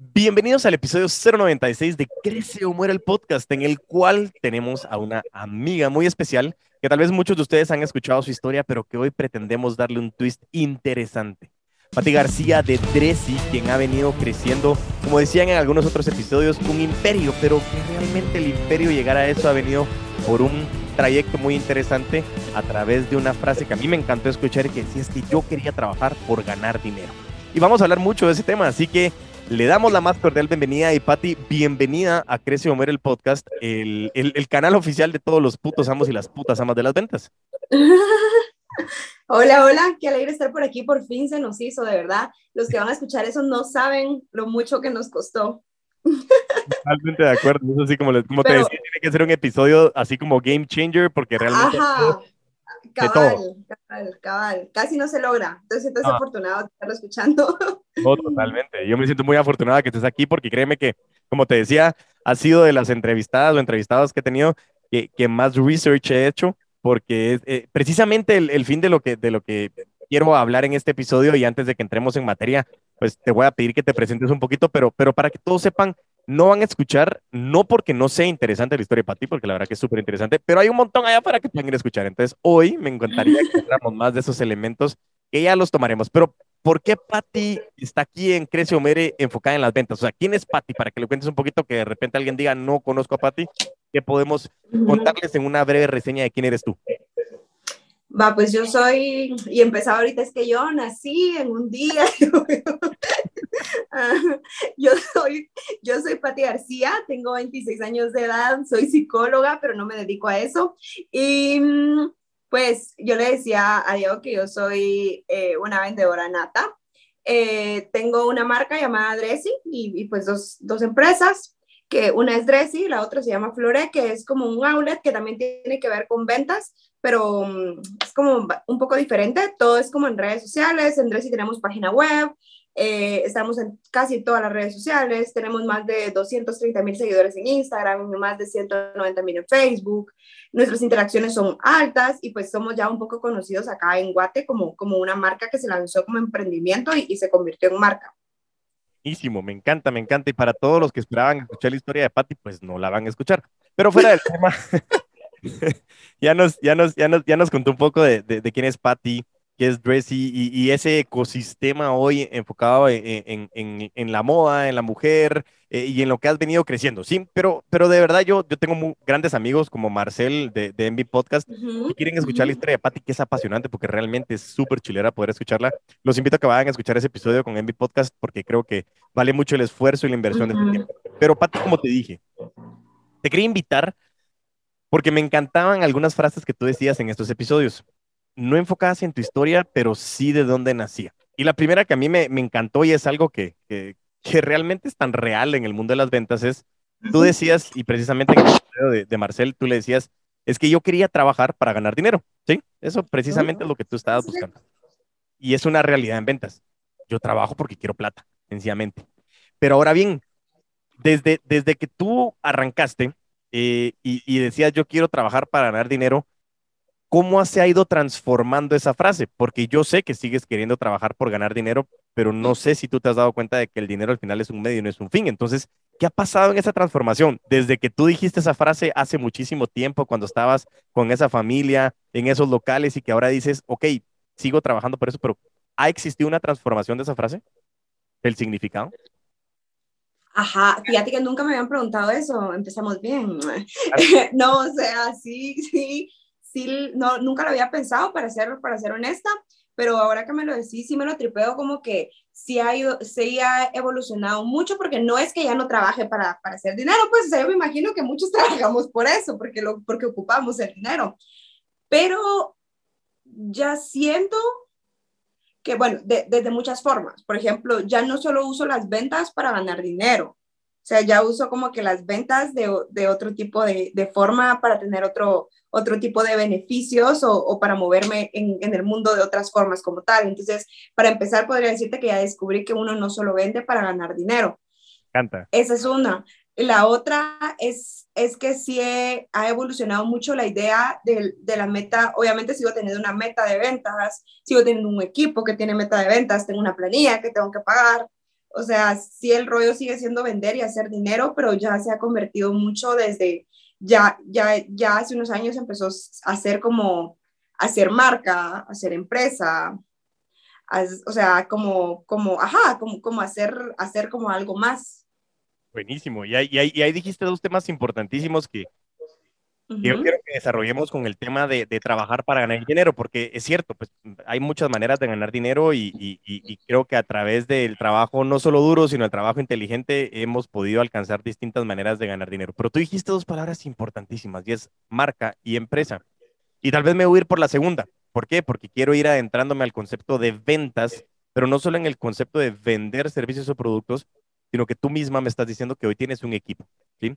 Bienvenidos al episodio 096 de Crece o Muere el podcast, en el cual tenemos a una amiga muy especial que tal vez muchos de ustedes han escuchado su historia, pero que hoy pretendemos darle un twist interesante. Pati García de Dressy, quien ha venido creciendo, como decían en algunos otros episodios, un imperio, pero que realmente el imperio llegar a eso ha venido por un trayecto muy interesante a través de una frase que a mí me encantó escuchar que decía es que yo quería trabajar por ganar dinero. Y vamos a hablar mucho de ese tema, así que le damos la más cordial bienvenida y Patti, bienvenida a Crece Homer el podcast, el, el, canal oficial de todos los putos amos y las putas amas de las ventas. hola, hola, qué alegre estar por aquí, por fin se nos hizo, de verdad. Los que van a escuchar eso no saben lo mucho que nos costó. Totalmente de acuerdo, es así como, como te decía, tiene que ser un episodio así como game changer porque realmente... Ajá. Cabal, cabal, cabal. Casi no se logra. Entonces, estás ah. afortunado de estarlo escuchando. No, totalmente. Yo me siento muy afortunada que estés aquí porque créeme que, como te decía, ha sido de las entrevistadas o entrevistados que he tenido que, que más research he hecho porque es eh, precisamente el, el, fin de lo, que, de lo que quiero hablar en este episodio y antes de que entremos en materia, pues te voy a pedir que te presentes un poquito, pero, pero para que todos sepan no van a escuchar, no porque no sea interesante la historia para ti, porque la verdad que es súper interesante, pero hay un montón allá para que puedan ir a escuchar. Entonces, hoy me encantaría que más de esos elementos que ya los tomaremos. Pero, ¿por qué Patti está aquí en Crece o Mere enfocada en las ventas? O sea, ¿quién es Patti? Para que lo cuentes un poquito, que de repente alguien diga, no conozco a Patti, ¿qué podemos contarles en una breve reseña de quién eres tú? Va, pues yo soy, y empezaba ahorita, es que yo nací en un día, yo soy, yo soy Pati García, tengo 26 años de edad, soy psicóloga, pero no me dedico a eso. Y pues yo le decía a Diego que yo soy eh, una vendedora nata. Eh, tengo una marca llamada Dressy y, y pues dos, dos empresas que una es Dressy, la otra se llama Flore, que es como un outlet que también tiene que ver con ventas, pero mm, es como un poco diferente. Todo es como en redes sociales. En Dressy tenemos página web, eh, estamos en casi todas las redes sociales, tenemos más de 230 mil seguidores en Instagram, más de 190 mil en Facebook. Nuestras interacciones son altas y pues somos ya un poco conocidos acá en Guate como, como una marca que se lanzó como emprendimiento y, y se convirtió en marca me encanta, me encanta. Y para todos los que esperaban escuchar la historia de Patty, pues no la van a escuchar. Pero fuera del tema, ya, nos, ya, nos, ya, nos, ya nos contó un poco de, de, quién es Patty, qué es Dressy y, y, ese ecosistema hoy enfocado en, en, en, la moda, en la mujer eh, y en lo que has venido creciendo. Sí, pero, pero de verdad yo, yo tengo muy grandes amigos como Marcel de, de Envy Podcast que quieren escuchar la historia de Patty, que es apasionante porque realmente es súper chilera poder escucharla. Los invito a que vayan a escuchar ese episodio con Envy Podcast porque creo que vale mucho el esfuerzo y la inversión de este tiempo. Pero Patty, como te dije, te quería invitar porque me encantaban algunas frases que tú decías en estos episodios no enfocadas en tu historia, pero sí de dónde nacía. Y la primera que a mí me, me encantó y es algo que, que, que, realmente es tan real en el mundo de las ventas es, tú decías, y precisamente en el video de, de, Marcel, tú le decías, es que yo quería trabajar para ganar dinero, ¿sí? Eso precisamente es lo que tú estabas buscando. Y es una realidad en ventas. Yo trabajo porque quiero plata, sencillamente. Pero ahora bien, desde, desde que tú arrancaste eh, y, y decías, yo quiero trabajar para ganar dinero, ¿cómo se ha ido transformando esa frase? Porque yo sé que sigues queriendo trabajar por ganar dinero, pero no sé si tú te has dado cuenta de que el dinero al final es un medio y no es un fin. Entonces, ¿qué ha pasado en esa transformación? Desde que tú dijiste esa frase hace muchísimo tiempo, cuando estabas con esa familia, en esos locales, y que ahora dices, ok, sigo trabajando por eso, pero ¿ha existido una transformación de esa frase? ¿El significado? Ajá, fíjate que nunca me habían preguntado eso, empezamos bien. no, o sea, sí, sí, no, nunca lo había pensado, para ser, para ser honesta, pero ahora que me lo decís, sí me lo tripeo como que sí ha, ido, sí ha evolucionado mucho, porque no es que ya no trabaje para, para hacer dinero, pues yo me imagino que muchos trabajamos por eso, porque, lo, porque ocupamos el dinero. Pero ya siento que, bueno, desde muchas formas. Por ejemplo, ya no solo uso las ventas para ganar dinero, sea, ya uso como que las ventas de, de otro tipo de, de, forma para tener otro, otro tipo de beneficios o, o para moverme en, en, el mundo de otras formas como tal. Entonces, para empezar, podría decirte que ya descubrí que uno no solo vende para ganar dinero. Canta. Esa es una. La otra es, es que sí he, ha evolucionado mucho la idea de, de, la meta. Obviamente sigo teniendo una meta de ventas, sigo teniendo un equipo que tiene meta de ventas, tengo una planilla que tengo que pagar, O sea, sí el rollo sigue siendo vender y hacer dinero, pero ya se ha convertido mucho desde, ya, ya, ya hace unos años empezó a hacer como, hacer marca, hacer empresa, o sea, como, como, ajá, como, como hacer, hacer como algo más. Buenísimo. Y ahí, y ahí dijiste dos temas importantísimos que, yo quiero que desarrollemos con el tema de, trabajar para ganar dinero, porque es cierto, pues hay muchas maneras de ganar dinero y, creo que a través del trabajo no solo duro, sino el trabajo inteligente hemos podido alcanzar distintas maneras de ganar dinero. Pero tú dijiste dos palabras importantísimas y es marca y empresa. Y tal vez me voy a ir por la segunda. ¿Por qué? Porque quiero ir adentrándome al concepto de ventas, pero no solo en el concepto de vender servicios o productos, sino que tú misma me estás diciendo que hoy tienes un equipo. ¿sí?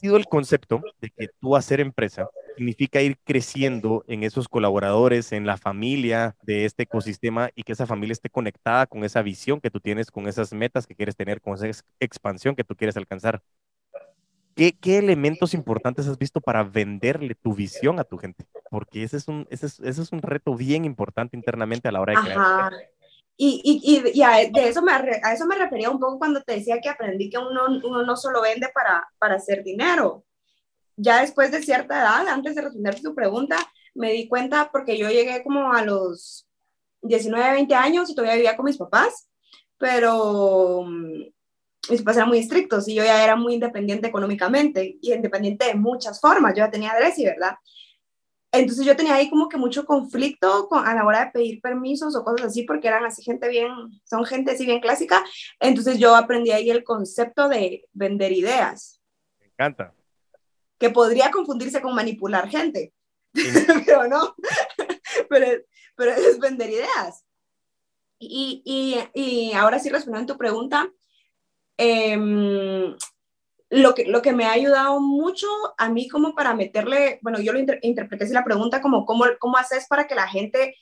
Sido el concepto de que tú hacer empresa significa ir creciendo en esos colaboradores, en la familia de este ecosistema y que esa familia esté conectada con esa visión que tú tienes, con esas metas que quieres tener, con esa expansión que tú quieres alcanzar. ¿Qué, qué elementos importantes has visto para venderle tu visión a tu gente? Porque ese es un, ese es, ese es un reto bien importante internamente a la hora de crear. Y, y, y, a, de eso me, a eso me refería un poco cuando te decía que aprendí que uno, uno no solo vende para, para hacer dinero. Ya después de cierta edad, antes de responder tu pregunta, me di cuenta porque yo llegué como a los 19, 20 años y todavía vivía con mis papás, pero mm, mis papás eran muy estrictos y yo ya era muy independiente económicamente y independiente de muchas formas. Yo ya tenía y ¿verdad? Entonces yo tenía ahí como que mucho conflicto con, a la hora de pedir permisos o cosas así, porque eran así gente bien, son gente así bien clásica. Entonces yo aprendí ahí el concepto de vender ideas. Me encanta. Que podría confundirse con manipular gente, pero no, pero, pero es vender ideas. Y, y, y ahora sí respondiendo a tu pregunta, eh, lo que, lo que me ha ayudado mucho a mí como para meterle, bueno, yo lo interpreté así la pregunta como ¿cómo, cómo haces para que la gente,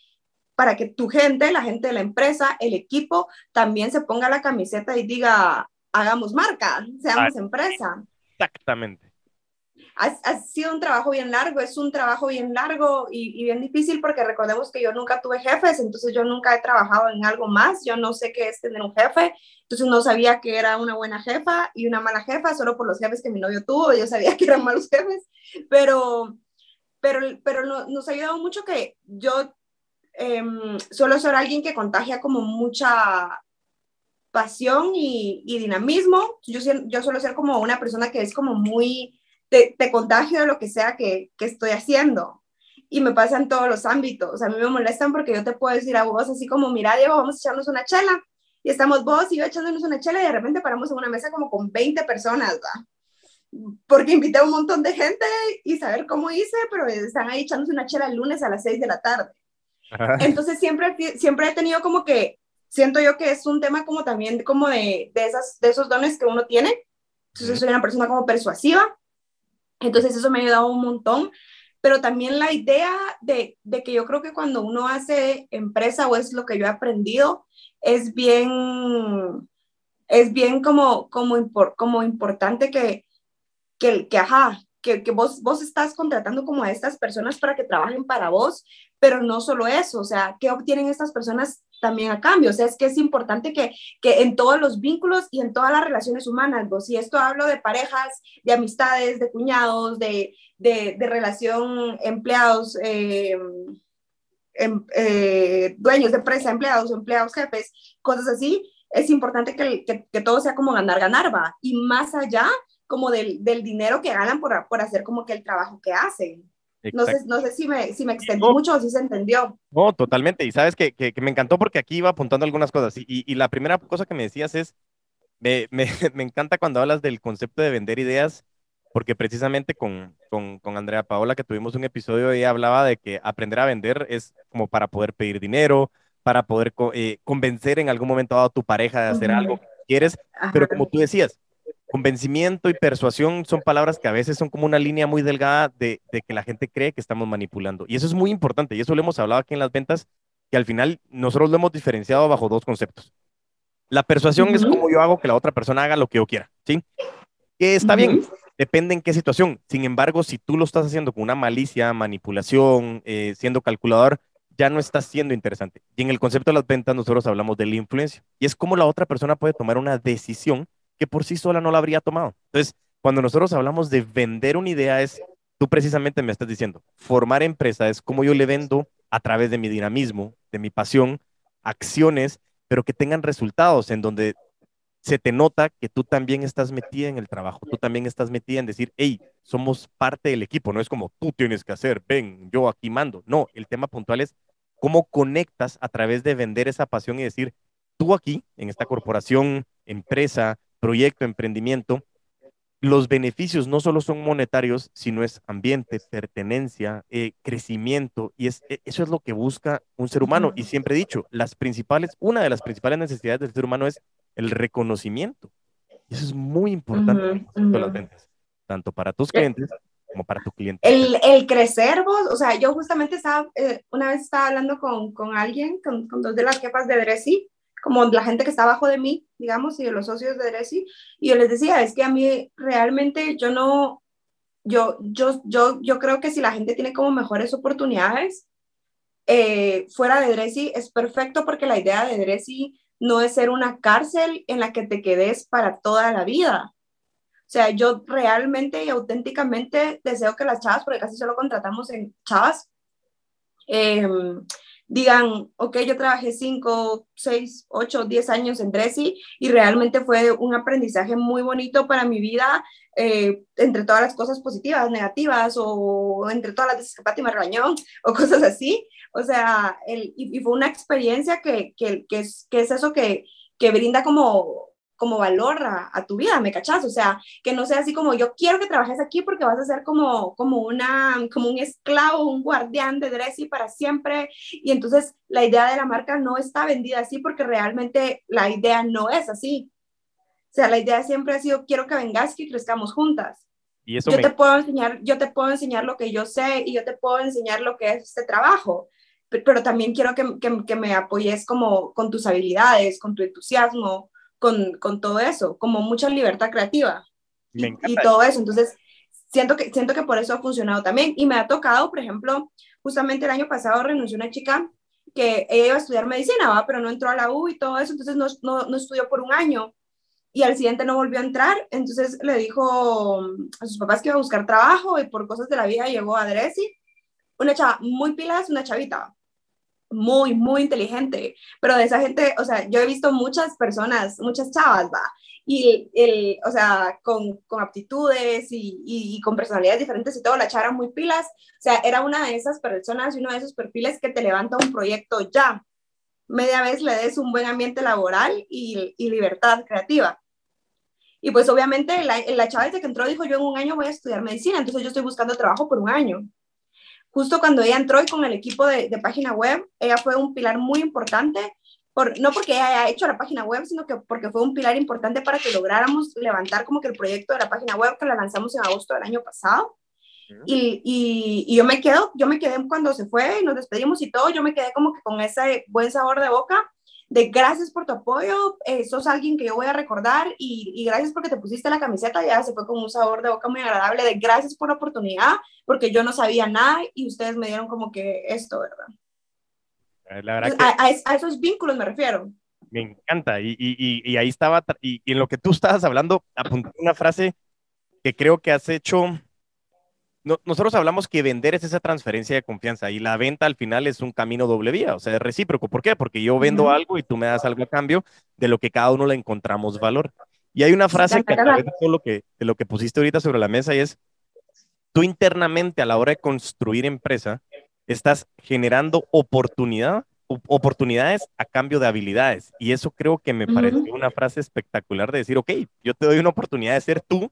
para que tu gente, la gente de la empresa, el equipo, también se ponga la camiseta y diga, hagamos marca, seamos empresa. Exactamente ha, sido un trabajo bien largo, es un trabajo bien largo y, bien difícil porque recordemos que yo nunca tuve jefes, entonces yo nunca he trabajado en algo más, yo no sé qué es tener un jefe, entonces no sabía que era una buena jefa y una mala jefa solo por los jefes que mi novio tuvo, yo sabía que eran malos jefes, pero, pero, pero nos ha ayudado mucho que yo em, suelo ser alguien que contagia como mucha pasión y, dinamismo, yo, yo suelo ser como una persona que es como muy te, te contagio de lo que sea que, que estoy haciendo. Y me pasa en todos los ámbitos. A mí me molestan porque yo te puedo decir a vos así como, mira, Diego, vamos a echarnos una chela. Y estamos vos y yo echándonos una chela y de repente paramos en una mesa como con 20 personas, ¿va? Porque invité a un montón de gente y saber cómo hice, pero están ahí echándose una chela el lunes a las 6 de la tarde. Entonces siempre, siempre he tenido como que, siento yo que es un tema como también como de, de, esas, de esos dones que uno tiene. Entonces soy una persona como persuasiva entonces eso me ha ayudado un montón, pero también la idea de, de, que yo creo que cuando uno hace empresa o es lo que yo he aprendido, es bien, es bien como, como, como importante que, que, que ajá, que, vos, vos estás contratando como a estas personas para que trabajen para vos, pero no solo eso, o sea, ¿qué obtienen estas personas también a cambio? O sea, es que es importante que, que en todos los vínculos y en todas las relaciones humanas, vos, y esto hablo de parejas, de amistades, de cuñados, de, de, de relación empleados, eh, em, eh, dueños de empresa, empleados, empleados, jefes, cosas así, es importante que, que, que todo sea como ganar, ganar, va, y más allá como del, del dinero que ganan por, por, hacer como que el trabajo que hacen. No sé, no sé, si me, si me extendí mucho o si se entendió. No, totalmente. Y sabes que, que, me encantó porque aquí iba apuntando algunas cosas. Y, y, la primera cosa que me decías es, me, me, me, encanta cuando hablas del concepto de vender ideas, porque precisamente con, con, con, Andrea Paola, que tuvimos un episodio, ella hablaba de que aprender a vender es como para poder pedir dinero, para poder eh, convencer en algún momento a tu pareja de hacer algo que quieres. Pero como tú decías, Convencimiento y persuasión son palabras que a veces son como una línea muy delgada de, que la gente cree que estamos manipulando. Y eso es muy importante, y eso lo hemos hablado aquí en las ventas, que al final nosotros lo hemos diferenciado bajo dos conceptos. La persuasión es como yo hago que la otra persona haga lo que yo quiera, ¿sí? Que está bien, depende en qué situación. Sin embargo, si tú lo estás haciendo con una malicia, manipulación, eh, siendo calculador, ya no está siendo interesante. Y en el concepto de las ventas nosotros hablamos de la influencia. Y es como la otra persona puede tomar una decisión que por sí sola no la habría tomado. Entonces, cuando nosotros hablamos de vender una idea es, tú precisamente me estás diciendo, formar empresa es como yo le vendo a través de mi dinamismo, de mi pasión, acciones, pero que tengan resultados en donde se te nota que tú también estás metida en el trabajo, tú también estás metida en decir, hey, somos parte del equipo, no es como tú tienes que hacer, ven, yo aquí mando. No, el tema puntual es cómo conectas a través de vender esa pasión y decir, tú aquí, en esta corporación, empresa, proyecto, emprendimiento, los beneficios no solo son monetarios, sino es ambiente, pertenencia, eh, crecimiento, y es, e, eso es lo que busca un ser humano. Y siempre he dicho, las principales, una de las principales necesidades del ser humano es el reconocimiento. Y eso es muy importante en las ventas, tanto para tus clientes como para tu cliente. El, el crecer vos, o sea, yo justamente estaba, eh, una vez estaba hablando con, con alguien, con, con, dos de las jefas de Dressy, como la gente que está abajo de mí, digamos, y de los socios de Dressy, y yo les decía, es que a mí realmente yo no, yo, yo, yo, yo creo que si la gente tiene como mejores oportunidades, eh, fuera de Dressy es perfecto porque la idea de Dressy no es ser una cárcel en la que te quedes para toda la vida. O sea, yo realmente y auténticamente deseo que las chavas, porque casi solo contratamos en chavas, em, digan, ok, yo trabajé 5, 6, 8, 10 años en Dressy y realmente fue un aprendizaje muy bonito para mi vida, eh, entre todas las cosas positivas, negativas, o entre todas las que Pati me regañó, o cosas así. O sea, el, y, fue una experiencia que, que, que, es, que es eso que, que brinda como, como valor a, tu vida, ¿me cachas? O sea, que no sea así como yo quiero que trabajes aquí porque vas a ser como, como, una, como un esclavo, un guardián de Dressy para siempre. Y entonces la idea de la marca no está vendida así porque realmente la idea no es así. O sea, la idea siempre ha sido quiero que vengas y crezcamos juntas. Y eso yo te puedo enseñar, yo te puedo enseñar lo que yo sé y yo te puedo enseñar lo que es este trabajo pero también quiero que, que, que, me apoyes como con tus habilidades, con tu entusiasmo, con, con todo eso, como mucha libertad creativa. Y, y, todo eso. Entonces, siento que, siento que por eso ha funcionado también. Y me ha tocado, por ejemplo, justamente el año pasado renunció una chica que ella iba a estudiar medicina, ¿va? pero no entró a la U y todo eso, entonces no, no, no estudió por un año. Y al siguiente no volvió a entrar, entonces le dijo a sus papás que iba a buscar trabajo y por cosas de la vida llegó a Dressy, una chava muy pilas, una chavita, muy, muy inteligente, pero de esa gente, o sea, yo he visto muchas personas, muchas chavas, va, y el, o sea, con, con aptitudes y, y, con personalidades diferentes y todo, la chava era muy pilas, o sea, era una de esas personas y uno de esos perfiles que te levanta un proyecto ya, media vez le des un buen ambiente laboral y, y libertad creativa. Y pues obviamente la, la chava desde que entró dijo, yo en un año voy a estudiar medicina, entonces yo estoy buscando trabajo por un año justo cuando ella entró y con el equipo de, página web, ella fue un pilar muy importante, por, no porque ella haya hecho la página web, sino que porque fue un pilar importante para que lográramos levantar como que el proyecto de la página web que la lanzamos en agosto del año pasado. Y, y, y, yo me quedo, yo me quedé cuando se fue y nos despedimos y todo, yo me quedé como que con ese buen sabor de boca de gracias por tu apoyo, eh, sos alguien que yo voy a recordar y, y, gracias porque te pusiste la camiseta, ya se fue con un sabor de boca muy agradable de gracias por la oportunidad, porque yo no sabía nada y ustedes me dieron como que esto, ¿verdad? Eh, la verdad que a, esos vínculos me refiero. Me encanta y, y, y ahí estaba, y, en lo que tú estabas hablando, apunté una frase que creo que has hecho nosotros hablamos que vender es esa transferencia de confianza y la venta al final es un camino doble vía, o sea, es recíproco. ¿Por qué? Porque yo vendo algo y tú me das algo a cambio de lo que cada uno le encontramos valor. Y hay una frase que a través de lo que, de lo que pusiste ahorita sobre la mesa y es, tú internamente a la hora de construir empresa, estás generando oportunidad, oportunidades a cambio de habilidades. Y eso creo que me pareció una frase espectacular de decir, ok, yo te doy una oportunidad de ser tú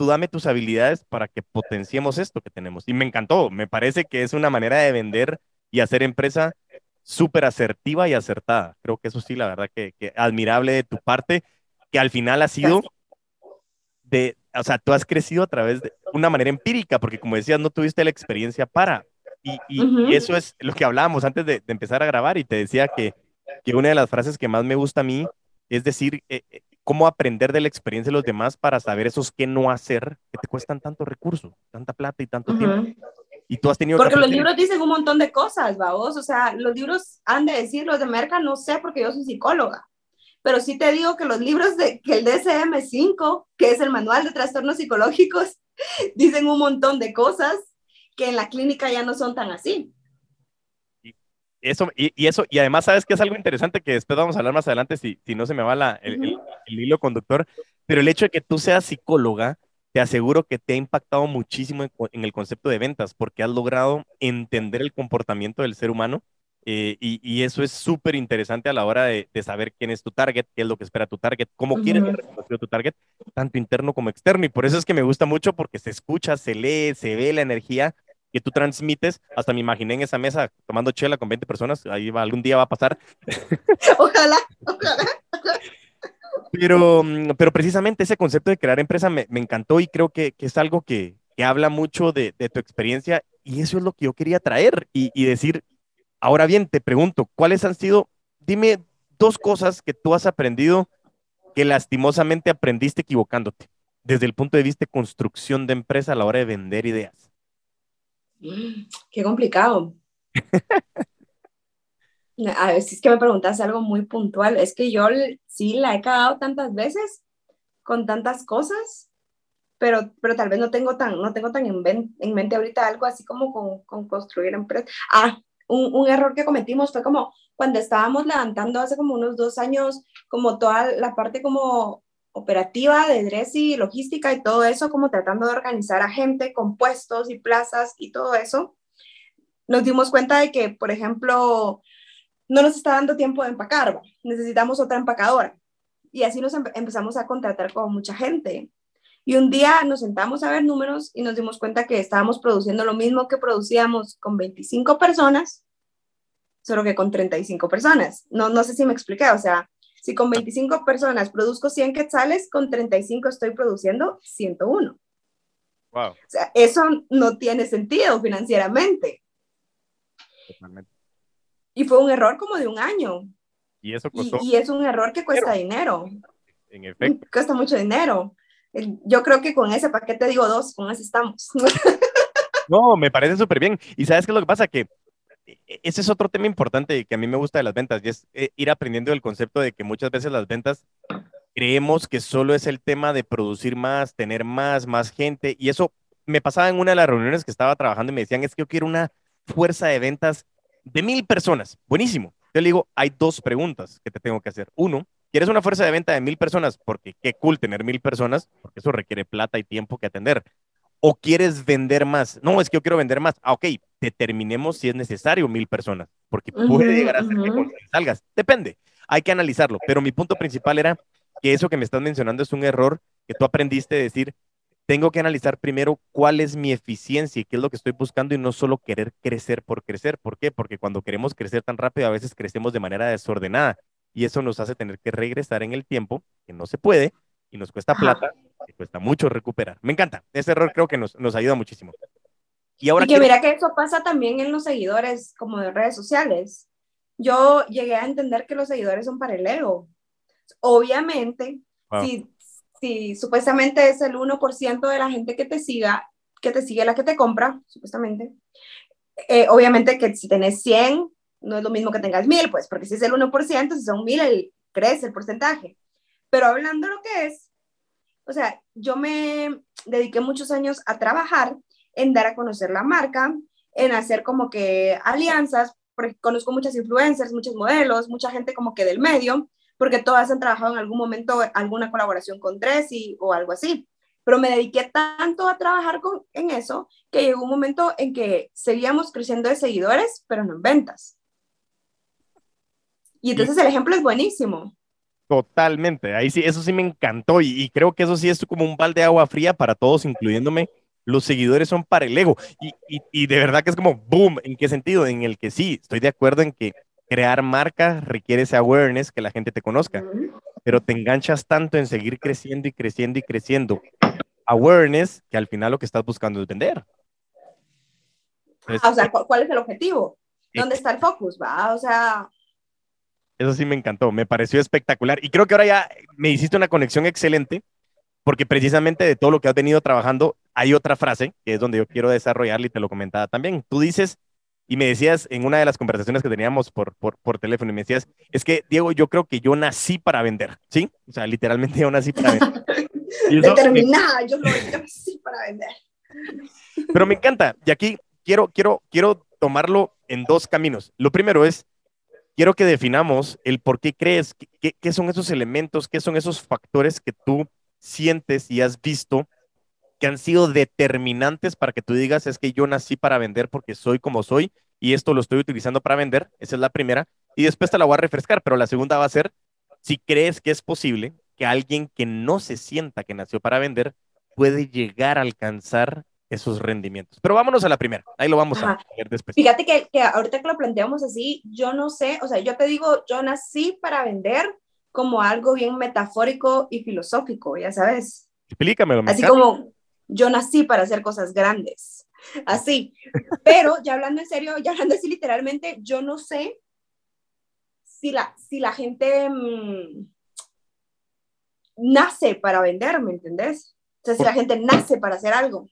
tú dame tus habilidades para que potenciemos esto que tenemos. Y me encantó, me parece que es una manera de vender y hacer empresa súper asertiva y acertada. Creo que eso sí, la verdad que, admirable de tu parte, que al final ha sido de, o sea, tú has crecido a través de una manera empírica, porque como decías, no tuviste la experiencia para. Y, y, eso es lo que hablábamos antes de, de, empezar a grabar y te decía que, que una de las frases que más me gusta a mí es decir, eh, eh, cómo aprender de la experiencia de los demás para saber esos qué no hacer que te cuestan tanto recurso, tanta plata y tanto tiempo. y tú has tenido... Porque los libros dicen un montón de cosas, vos, o sea, los libros han de decir, los de Merca no sé porque yo soy psicóloga, pero sí te digo que los libros de que el DSM-5, que es el manual de trastornos psicológicos, dicen un montón de cosas que en la clínica ya no son tan así. Y eso, y, eso, y además, ¿sabes que es algo interesante que después vamos a hablar más adelante si, si no se me va la, el, el, hilo conductor? Pero el hecho de que tú seas psicóloga, te aseguro que te ha impactado muchísimo en, el concepto de ventas porque has logrado entender el comportamiento del ser humano eh, y, eso es súper interesante a la hora de, saber quién es tu target, qué es lo que espera tu target, cómo quieres que tu target, tanto interno como externo. Y por eso es que me gusta mucho porque se escucha, se lee, se ve la energía que tú transmites. Hasta me imaginé en esa mesa tomando chela con 20 personas. Ahí va, algún día va a pasar. Ojalá, ojalá. Pero, mm, pero precisamente ese concepto de crear empresa me, me encantó y creo que, que es algo que, que habla mucho de, de, tu experiencia y eso es lo que yo quería traer y, y decir, ahora bien, te pregunto, ¿cuáles han sido, dime dos cosas que tú has aprendido que lastimosamente aprendiste equivocándote desde el punto de vista de construcción de empresa a la hora de vender ideas? Qué complicado. A ver, si es que me preguntas algo muy puntual, es que yo sí la he cagado tantas veces con tantas cosas, pero, pero tal vez no tengo tan, no tengo tan en, en mente ahorita algo así como con, con construir empresas. Ah, un, un, error que cometimos fue como cuando estábamos levantando hace como unos dos años, como toda la parte como operativa de Dressy, logística y todo eso, como tratando de organizar a gente con puestos y plazas y todo eso, nos dimos cuenta de que, por ejemplo, no nos está dando tiempo de empacar, necesitamos otra empacadora. Y así nos empezamos a contratar con mucha gente. Y un día nos sentamos a ver números y nos dimos cuenta que estábamos produciendo lo mismo que producíamos con 25 personas, solo que con 35 personas. No, no sé si me expliqué, o sea, si con 25 personas produzco 100 quetzales, con 35 estoy produciendo 101. Wow. O sea, eso no tiene sentido financieramente. Y fue un error como de un año. Y eso costó. Y, es un error que cuesta dinero. En efecto. Cuesta mucho dinero. Yo creo que con ese paquete digo dos, con ese estamos. No, me parece súper bien. Y sabes qué es lo que pasa, que e, e, ese es otro tema importante que a mí me gusta de las ventas, y es eh, ir aprendiendo el concepto de que muchas veces las ventas creemos que solo es el tema de producir más, tener más, más gente, y eso me pasaba en una de las reuniones que estaba trabajando y me decían, es que yo quiero una fuerza de ventas de mil personas. Buenísimo. Yo le digo, hay dos preguntas que te tengo que hacer. Uno, ¿quieres una fuerza de venta de mil personas? Porque qué cool tener mil personas, porque eso requiere plata y tiempo que atender. ¿O quieres vender más? No, es que yo quiero vender más. Ah, ok, determinemos si es necesario mil personas, porque puede llegar a ser que salgas. Depende, hay que analizarlo. Pero mi punto principal era que eso que me estás mencionando es un error que tú aprendiste a decir, tengo que analizar primero cuál es mi eficiencia y qué es lo que estoy buscando y no solo querer crecer por crecer. ¿Por qué? Porque cuando queremos crecer tan rápido a veces crecemos de manera desordenada y eso nos hace tener que regresar en el tiempo, que no se puede y nos cuesta plata y cuesta mucho recuperar. Me encanta. Ese error creo que nos, nos ayuda muchísimo. Y ahora que mira que eso pasa también en los seguidores como de redes sociales. Yo llegué a entender que los seguidores son para el ego. Obviamente, si si supuestamente es el 1% de la gente que te siga, que te sigue la que te compra, supuestamente, eh, obviamente que si tenés 100, no es lo mismo que tengas 1000, pues, porque si es el 1%, si son 1000, el, crece el porcentaje. Pero hablando lo que es, o sea, yo me dediqué muchos años a trabajar en dar a conocer la marca, en hacer como que alianzas, porque conozco muchas influencers, muchos modelos, mucha gente como que del medio, porque todas han trabajado en algún momento alguna colaboración con Dressy o algo así. Pero me dediqué tanto a trabajar con, en eso que llegó un momento en que seguíamos creciendo de seguidores, pero no en ventas. Y entonces el ejemplo es buenísimo. Totalmente, ahí sí, eso sí me encantó y, y, creo que eso sí es como un balde de agua fría para todos, incluyéndome. Los seguidores son para el ego y, y, y de verdad que es como boom. ¿En qué sentido? En el que sí, estoy de acuerdo en que crear marca requiere ese awareness, que la gente te conozca, pero te enganchas tanto en seguir creciendo y creciendo y creciendo. Awareness, que al final lo que estás buscando es vender. Ah, o sea, ¿cuál es el objetivo? ¿Dónde está el focus? Va, o sea... Eso sí me encantó, me pareció espectacular. Y creo que ahora ya me hiciste una conexión excelente, porque precisamente de todo lo que has venido trabajando, hay otra frase que es donde yo quiero desarrollarla y te lo comentaba también. Tú dices, y me decías en una de las conversaciones que teníamos por, por, por teléfono, y me decías, es que Diego, yo creo que yo nací para vender, ¿sí? O sea, literalmente yo nací para vender. Determinada, yo, yo nací para vender. Pero me encanta, y aquí quiero, quiero, quiero tomarlo en dos caminos. Lo primero es, quiero que definamos el por qué crees, qué, qué son esos elementos, qué son esos factores que tú sientes y has visto que han sido determinantes para que tú digas, es que yo nací para vender porque soy como soy y esto lo estoy utilizando para vender. Esa es la primera. Y después te la voy a refrescar, pero la segunda va a ser si crees que es posible que alguien que no se sienta que nació para vender puede llegar a alcanzar esos rendimientos. Pero vámonos a la primera, ahí lo vamos a ver después. Fíjate que, que ahorita que lo planteamos así, yo no sé, o sea, yo te digo, yo nací para vender como algo bien metafórico y filosófico, ya sabes. Explícamelo. Así como yo nací para hacer cosas grandes, así. Pero ya hablando en serio, ya hablando así literalmente, yo no sé si la, si la gente mm, nace para vender, ¿me entendés? O sea, si la gente nace para hacer algo.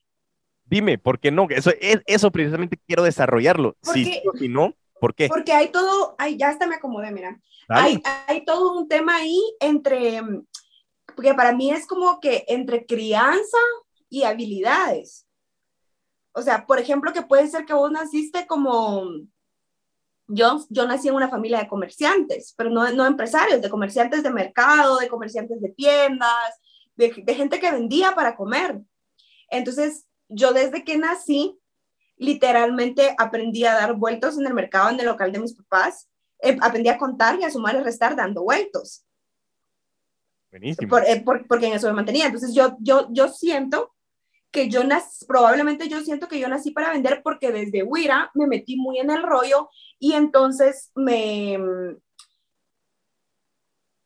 Dime, ¿por qué no? Eso, eso precisamente quiero desarrollarlo. Si, si no, ¿por qué? Porque hay todo, hay, ya hasta me acomodé, mira. Hay, hay, todo un tema ahí entre, porque para mí es como que entre crianza y habilidades. O sea, por ejemplo, que puede ser que vos naciste como, yo, yo nací en una familia de comerciantes, pero no, no empresarios, de comerciantes de mercado, de comerciantes de tiendas, de, de gente que vendía para comer. Entonces, yo desde que nací, literalmente aprendí a dar vueltos en el mercado, en el local de mis papás. Eh, aprendí a contar y a sumar y restar dando vueltos. Buenísimo. Eh, por, porque en eso me mantenía. Entonces yo, yo, yo siento que yo nací, probablemente yo siento que yo nací para vender porque desde Huira me metí muy en el rollo y entonces me,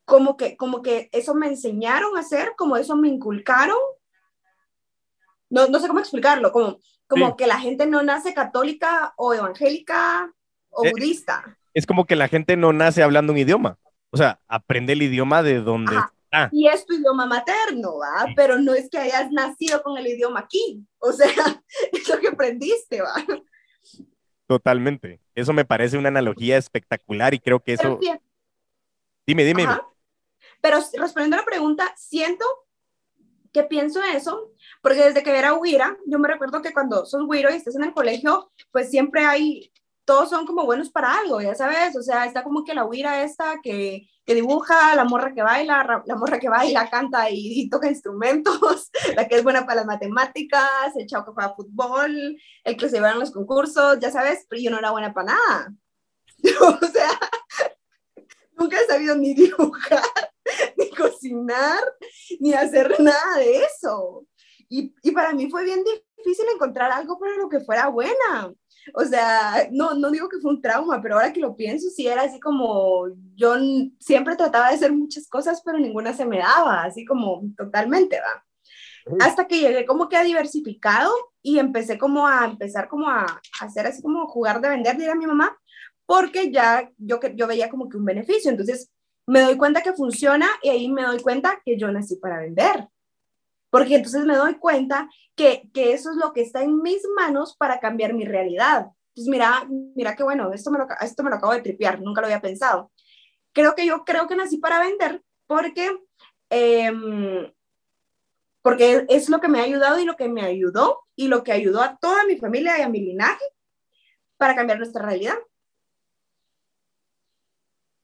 como que, como que eso me enseñaron a hacer, como eso me inculcaron. No, no sé cómo explicarlo, como, como que la gente no nace católica o evangélica o eh, budista. Es como que la gente no nace hablando un idioma, o sea, aprende el idioma de donde está. Y es tu idioma materno, ¿va? Pero no es que hayas nacido con el idioma aquí, o sea, es lo que aprendiste, ¿va? Totalmente. Eso me parece una analogía espectacular y creo que eso... dime, dime. Pero respondiendo a la pregunta, siento que pienso eso porque desde que era huira, yo me recuerdo que cuando sos huiro y estás en el colegio, pues siempre hay, todos son como buenos para algo, ya sabes, o sea, está como que la huira esta que, que dibuja, la morra que baila, la morra que baila, canta y, toca instrumentos, la que es buena para las matemáticas, el chavo que juega fútbol, el que se va en los concursos, ya sabes, pero yo no era buena para nada. o sea, nunca he sabido ni dibujar, ni cocinar, ni hacer nada de eso. Y, para mí fue bien difícil encontrar algo para lo que fuera buena. O sea, no, no digo que fue un trauma, pero ahora que lo pienso, sí era así como yo siempre trataba de hacer muchas cosas, pero ninguna se me daba, así como totalmente, ¿va? Hasta que llegué como que a diversificado y empecé como a empezar como a, hacer así como jugar de vender, dirá mi mamá, porque ya yo, yo veía como que un beneficio. Entonces me doy cuenta que funciona y ahí me doy cuenta que yo nací para vender porque entonces me doy cuenta que, que, eso es lo que está en mis manos para cambiar mi realidad. Entonces, mira, mira qué bueno, esto me, lo, esto me lo acabo de tripear, nunca lo había pensado. Creo que yo creo que nací para vender porque, eh, porque es lo que me ha ayudado y lo que me ayudó y lo que ayudó a toda mi familia y a mi linaje para cambiar nuestra realidad.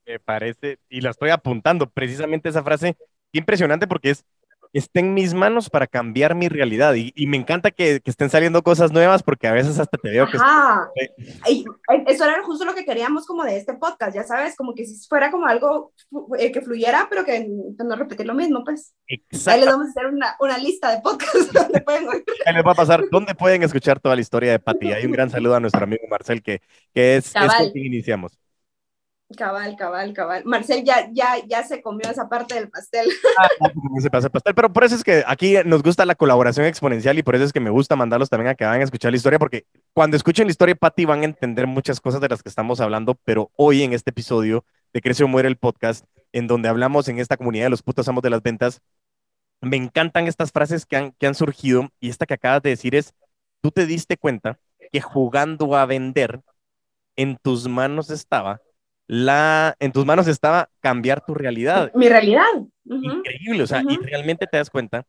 Me parece, y la estoy apuntando, precisamente esa frase, impresionante porque es está en mis manos para cambiar mi realidad. Y, me encanta que, estén saliendo cosas nuevas porque a veces hasta te veo que... eso era justo lo que queríamos como de este podcast, ya sabes, como que si fuera como algo eh, que fluyera, pero que no repetir lo mismo, pues. Exacto. Ahí les vamos a hacer una, una lista de podcasts donde pueden... Ahí les va a pasar dónde pueden escuchar toda la historia de Pati. Hay un gran saludo a nuestro amigo Marcel, que, que es, es con quien iniciamos. Cabal, cabal, cabal. Marcel ya, ya, ya se comió esa parte del pastel. Ah, se pasa el pastel, pero por eso es que aquí nos gusta la colaboración exponencial y por eso es que me gusta mandarlos también a que vayan a escuchar la historia, porque cuando escuchen la historia, Pati, van a entender muchas cosas de las que estamos hablando, pero hoy en este episodio de Crece o Muere el podcast, en donde hablamos en esta comunidad de los putos amos de las ventas, me encantan estas frases que han, que han surgido y esta que acabas de decir es, tú te diste cuenta que jugando a vender, en tus manos estaba la, en tus manos estaba cambiar tu realidad. Mi realidad. Increíble, o sea, y realmente te das cuenta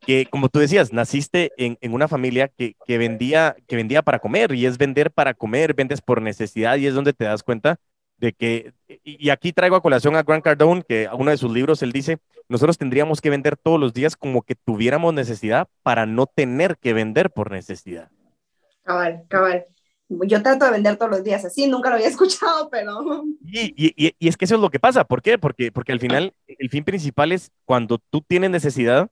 que, como tú decías, naciste en, en una familia que, que, vendía, que vendía para comer y es vender para comer, vendes por necesidad y es donde te das cuenta de que, y aquí traigo a colación a Grant Cardone, que uno de sus libros, él dice, nosotros tendríamos que vender todos los días como que tuviéramos necesidad para no tener que vender por necesidad. Cabal, cabal. Yo trato de vender todos los días así, nunca lo había escuchado, pero... Y, y, y, es que eso es lo que pasa. ¿Por qué? Porque, porque al final el fin principal es cuando tú tienes necesidad,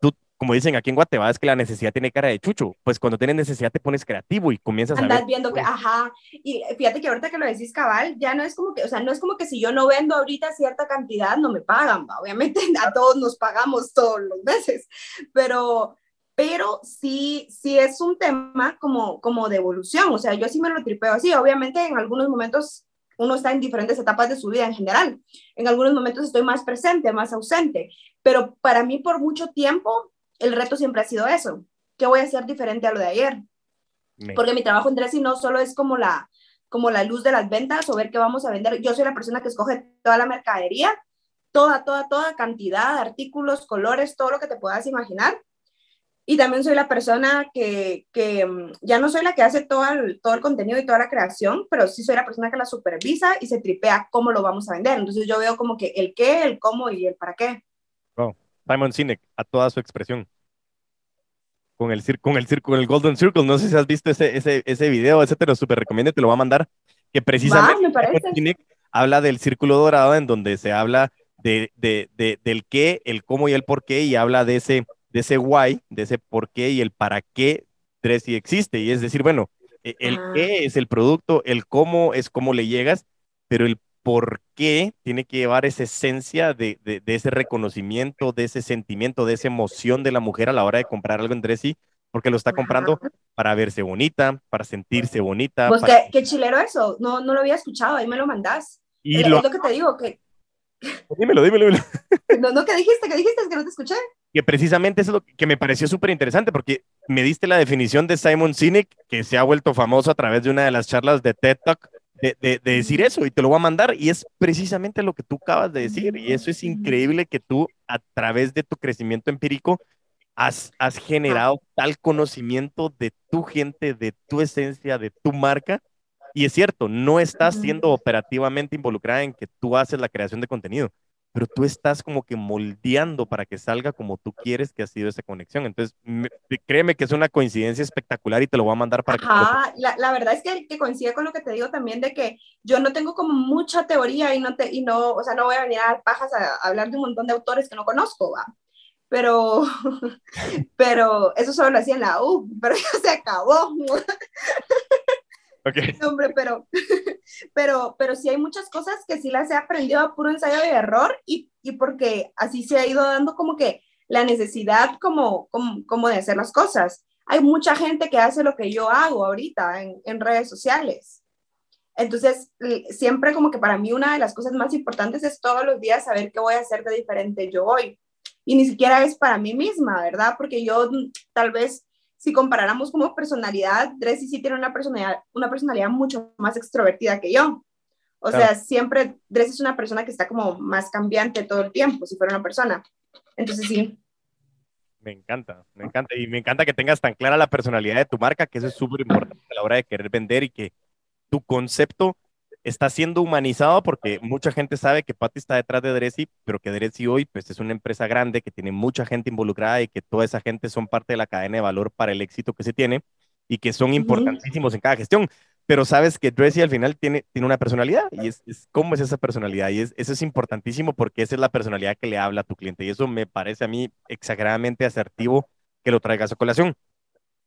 tú, como dicen aquí en Guatemala, es que la necesidad tiene cara de chucho. Pues cuando tienes necesidad te pones creativo y comienzas Andas a ver. viendo que, ajá, y fíjate que ahorita que lo decís cabal, ya no es como que, o sea, no es como que si yo no vendo ahorita cierta cantidad, no me pagan, ¿va? obviamente a todos nos pagamos todos los meses, pero pero sí, sí es un tema como, como de evolución, o sea, yo sí me lo tripeo así, obviamente en algunos momentos uno está en diferentes etapas de su vida en general, en algunos momentos estoy más presente, más ausente, pero para mí por mucho tiempo el reto siempre ha sido eso, ¿qué voy a hacer diferente a lo de ayer? Porque mi trabajo en Dressy no solo es como la, como la luz de las ventas o ver qué vamos a vender, yo soy la persona que escoge toda la mercadería, toda, toda, toda cantidad, artículos, colores, todo lo que te puedas imaginar y también soy la persona que, que, mm, ya no soy la que hace todo el, todo el contenido y toda la creación, pero sí soy la persona que la supervisa y se tripea cómo lo vamos a vender. Entonces yo veo como que el qué, el cómo y el para qué. Oh, Simon Sinek, a toda su expresión. Con el, con el, con el Golden Circle, no sé si has visto ese, ese, ese video, ese te lo super recomiendo, te lo va a mandar, que precisamente Sinek habla del círculo dorado en donde se habla de, de, de, del qué, el cómo y el por qué y habla de ese de ese why, de ese por qué y el para qué Dressy existe. Y es decir, bueno, e, el Ah. qué es el producto, el cómo es cómo le llegas, pero el por qué tiene que llevar esa esencia de, de, de ese reconocimiento, de ese sentimiento, de esa emoción de la mujer a la hora de comprar algo en Dressy, porque lo está comprando para verse bonita, para sentirse bonita. Pues para- qué, qué chilero eso, no, no lo había escuchado, ahí me lo mandás. Y es, lo, es lo que te digo, que dímelo, dímelo, dímelo. no, no, ¿qué dijiste? ¿Qué dijiste? Es que no te escuché. Que precisamente eso es lo que me pareció súper interesante porque me diste la definición de Simon Sinek, que se ha vuelto famoso a través de una de las charlas de TED Talk, de, de, de decir eso y te lo voy a mandar y es precisamente lo que tú acabas de decir y eso es increíble que tú a través de tu crecimiento empírico has, has generado tal conocimiento de tu gente, de tu esencia, de tu marca. Y es cierto, no estás siendo operativamente involucrada en que tú haces la creación de contenido, pero tú estás como que moldeando para que salga como tú quieres que ha sido esa conexión. Entonces, me- créeme que es una coincidencia espectacular y te lo voy a mandar para que... Ajá, la, la verdad es que, que coincide con lo que te digo también de que yo no tengo como mucha teoría y no, te, y no, o sea, no voy a venir a dar pajas a, a hablar de un montón de autores que no conozco, va. Pero, pero eso solo lo hacía en la U, pero ya se acabó. Ok. No, hombre, pero, pero, pero sí hay muchas cosas que sí las he aprendido a puro ensayo y error y, y porque así se ha ido dando como que la necesidad como, como, como de hacer las cosas. Hay mucha gente que hace lo que yo hago ahorita en, en redes sociales. Entonces, siempre como que para mí una de las cosas más importantes es todos los días saber qué voy a hacer de diferente yo hoy. Y ni siquiera es para mí misma, ¿verdad? Porque yo mm, tal vez si comparáramos como personalidad, Dressy sí tiene una personalidad, una personalidad mucho más extrovertida que yo. O Claro. sea, siempre Dressy es una persona que está como más cambiante todo el tiempo, si fuera una persona. Entonces sí, Me encanta, me encanta. Y me encanta que tengas tan clara la personalidad de tu marca, que eso es súper importante a la hora de querer vender y que tu concepto está siendo humanizado porque mucha gente sabe que Patty está detrás de Dressy, pero que Dressy hoy pues es una empresa grande que tiene mucha gente involucrada y que toda esa gente son parte de la cadena de valor para el éxito que se tiene y que son importantísimos en cada gestión. Pero sabes que Dressy al final tiene, tiene una personalidad y es, es cómo es esa personalidad y es, eso es importantísimo porque esa es la personalidad que le habla a tu cliente y eso me parece a mí exageradamente asertivo que lo traigas a colación.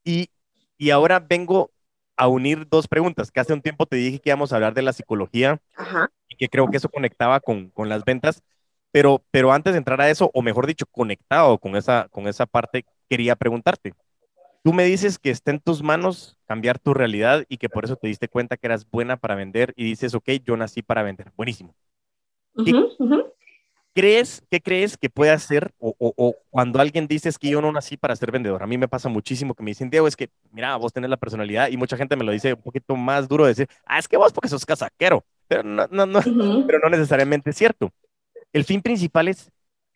Y, y ahora vengo a unir dos preguntas, que hace un tiempo te dije que íbamos a hablar de la psicología ajá. y que creo que eso conectaba con, con las ventas, pero, pero antes de entrar a eso, o mejor dicho, conectado con esa, con esa parte, quería preguntarte. Tú me dices que está en tus manos cambiar tu realidad y que por eso te diste cuenta que eras buena para vender y dices, ok, yo nací para vender. Buenísimo. Ujú, ujú. Crees, ¿qué crees que puede hacer? O, cuando alguien dice es que yo no nací para ser vendedor. A mí me pasa muchísimo que me dicen, Diego, es que, mira, vos tenés la personalidad y mucha gente me lo dice un poquito más duro de decir, ah, es que vos porque sos casaquero. Pero no, no, no, pero no necesariamente es cierto. El fin principal es,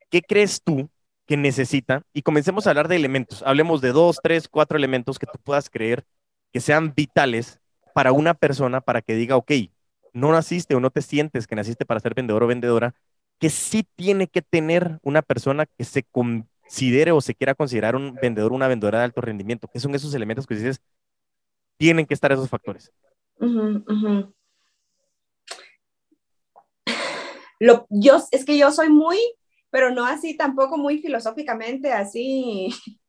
¿qué crees tú que necesita? Y comencemos a hablar de elementos. Hablemos de dos, tres, cuatro elementos que tú puedas creer que sean vitales para una persona para que diga, ok, no naciste o no te sientes que naciste para ser vendedor o vendedora, que sí tiene que tener una persona que se considere o se quiera considerar un vendedor una vendedora de alto rendimiento, que son esos elementos que dices, tienen que estar esos factores. Lo, yo, es que yo soy muy, pero no así tampoco muy filosóficamente, así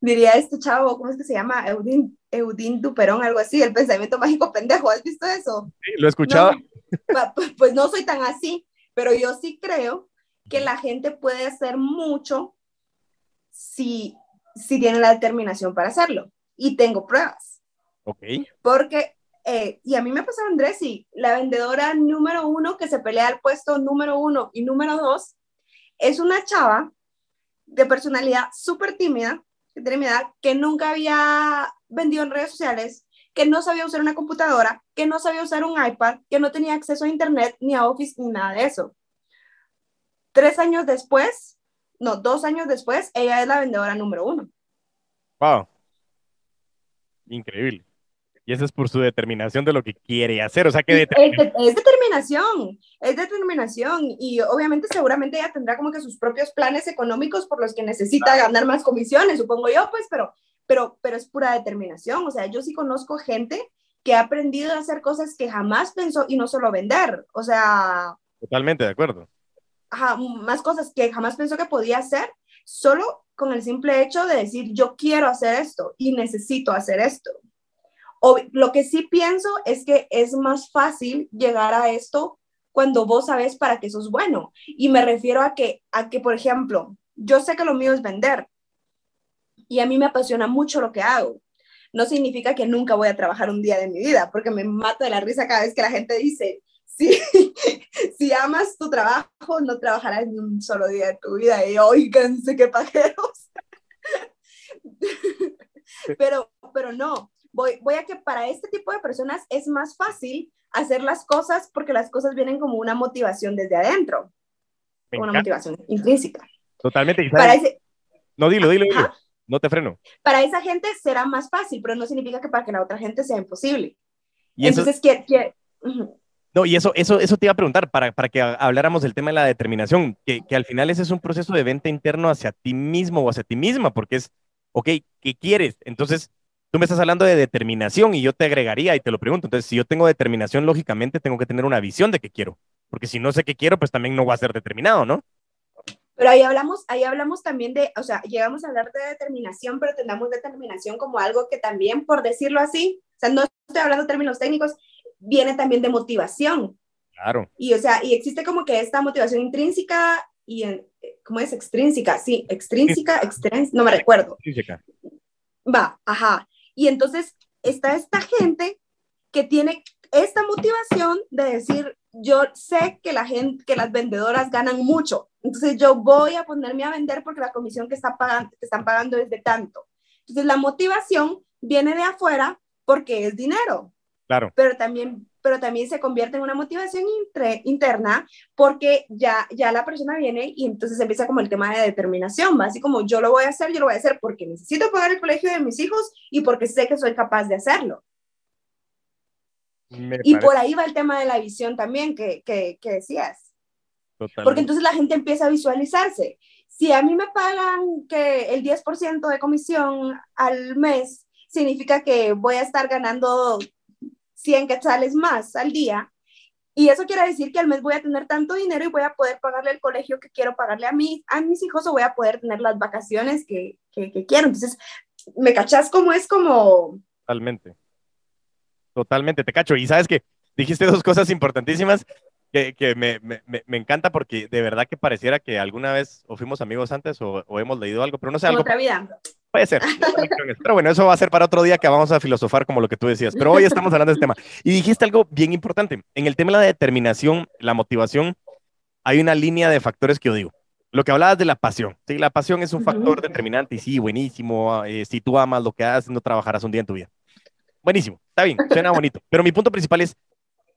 diría este chavo, ¿cómo es que se llama? Eudin, Eudin Duperón, algo así, el pensamiento mágico pendejo, ¿has visto eso? Sí, lo he escuchado. pues no soy tan así, pero yo sí creo que la gente puede hacer mucho si, si tiene la determinación para hacerlo. Y tengo pruebas. Ok. Porque, eh, y a mí me pasó Andrés, y la vendedora número uno que se pelea al puesto número uno y número dos es una chava de personalidad súper tímida, que nunca había vendido en redes sociales, que no sabía usar una computadora, que no sabía usar un iPad, que no tenía acceso a Internet, ni a Office, ni nada de eso. Tres años después, no, dos años después, ella es la vendedora número uno. Wow. Increíble. Y eso es por su determinación de lo que quiere hacer. O sea, que es, es, determinación, es determinación. Y obviamente, seguramente ella tendrá como que sus propios planes económicos por los que necesita ganar más comisiones, supongo yo, pues, pero pero, pero es pura determinación. O sea, yo sí conozco gente que ha aprendido a hacer cosas que jamás pensó y no solo vender. O sea... Totalmente de acuerdo. Ajá, más cosas que jamás pensó que podía hacer solo con el simple hecho de decir yo quiero hacer esto y necesito hacer esto. O, lo que sí pienso es que es más fácil llegar a esto cuando vos sabes para qué sos bueno. Y me refiero a que, a que, por ejemplo, yo sé que lo mío es vender, y a mí me apasiona mucho lo que hago. No significa que nunca voy a trabajar un día de mi vida, porque me mato de la risa cada vez que la gente dice, si, si amas tu trabajo, no trabajarás ni un solo día de tu vida. Y oíganse qué pajeros. Pero, pero no, voy, voy a que para este tipo de personas es más fácil hacer las cosas porque las cosas vienen como una motivación desde adentro, una motivación intrínseca. Totalmente. Para no, dilo, dilo, dilo no te freno. Para esa gente será más fácil, pero no significa que para que la otra gente sea imposible. Y Entonces, ¿qué, No, y eso, eso, eso te iba a preguntar, para, para que habláramos del tema de la determinación, que, que, al final ese es un proceso de venta interno hacia ti mismo o hacia ti misma, porque es, ok, ¿qué quieres? Entonces, tú me estás hablando de determinación y yo te agregaría y te lo pregunto, entonces, si yo tengo determinación, lógicamente tengo que tener una visión de qué quiero, porque si no sé qué quiero, pues también no voy a ser determinado, ¿no? Pero ahí hablamos, ahí hablamos también de, o sea, llegamos a hablar de determinación, pero tengamos determinación como algo que también, por decirlo así, o sea, no estoy hablando de términos técnicos, viene también de motivación. Claro. Y, o sea, y existe como que esta motivación intrínseca y, ¿cómo es? Extrínseca, sí, extrínseca, extrínseca, no me recuerdo. Extrínseca. Va, ajá. Y entonces está esta gente que tiene esta motivación de decir, yo sé que la gente, que las vendedoras ganan mucho, entonces yo voy a ponerme a vender porque la comisión que, está pagando, que están pagando es de tanto. Entonces la motivación viene de afuera porque es dinero. Claro. Pero también, pero también se convierte en una motivación interna porque ya, ya la persona viene y entonces empieza como el tema de determinación, así como yo lo voy a hacer, yo lo voy a hacer porque necesito pagar el colegio de mis hijos y porque sé que soy capaz de hacerlo y por ahí va el tema de la visión también que, que, que decías. Porque entonces la gente empieza a visualizarse. Si a mí me pagan que el 10% de comisión al mes, significa que voy a estar ganando 100 quetzales más al día. Y eso quiere decir que al mes voy a tener tanto dinero y voy a poder pagarle el colegio que quiero pagarle a, mí, a mis hijos o voy a poder tener las vacaciones que, que, que quiero. Entonces, ¿me cachas cómo es como... Totalmente. Totalmente, te cacho. Y sabes que dijiste dos cosas importantísimas que, que me, me, me, encanta porque de verdad que pareciera que alguna vez o fuimos amigos antes o, o hemos leído algo, pero no sé. Algo, otra vida. Puede ser. Pero bueno, eso va a ser para otro día que vamos a filosofar como lo que tú decías. Pero hoy estamos hablando de este tema. Y dijiste algo bien importante. En el tema de la determinación, la motivación, hay una línea de factores que yo digo. Lo que hablabas de la pasión, ¿sí? La pasión es un factor determinante y sí, buenísimo. Eh, si tú amas lo que haces, no trabajarás un día en tu vida. Buenísimo, está bien, suena bonito. Pero mi punto principal es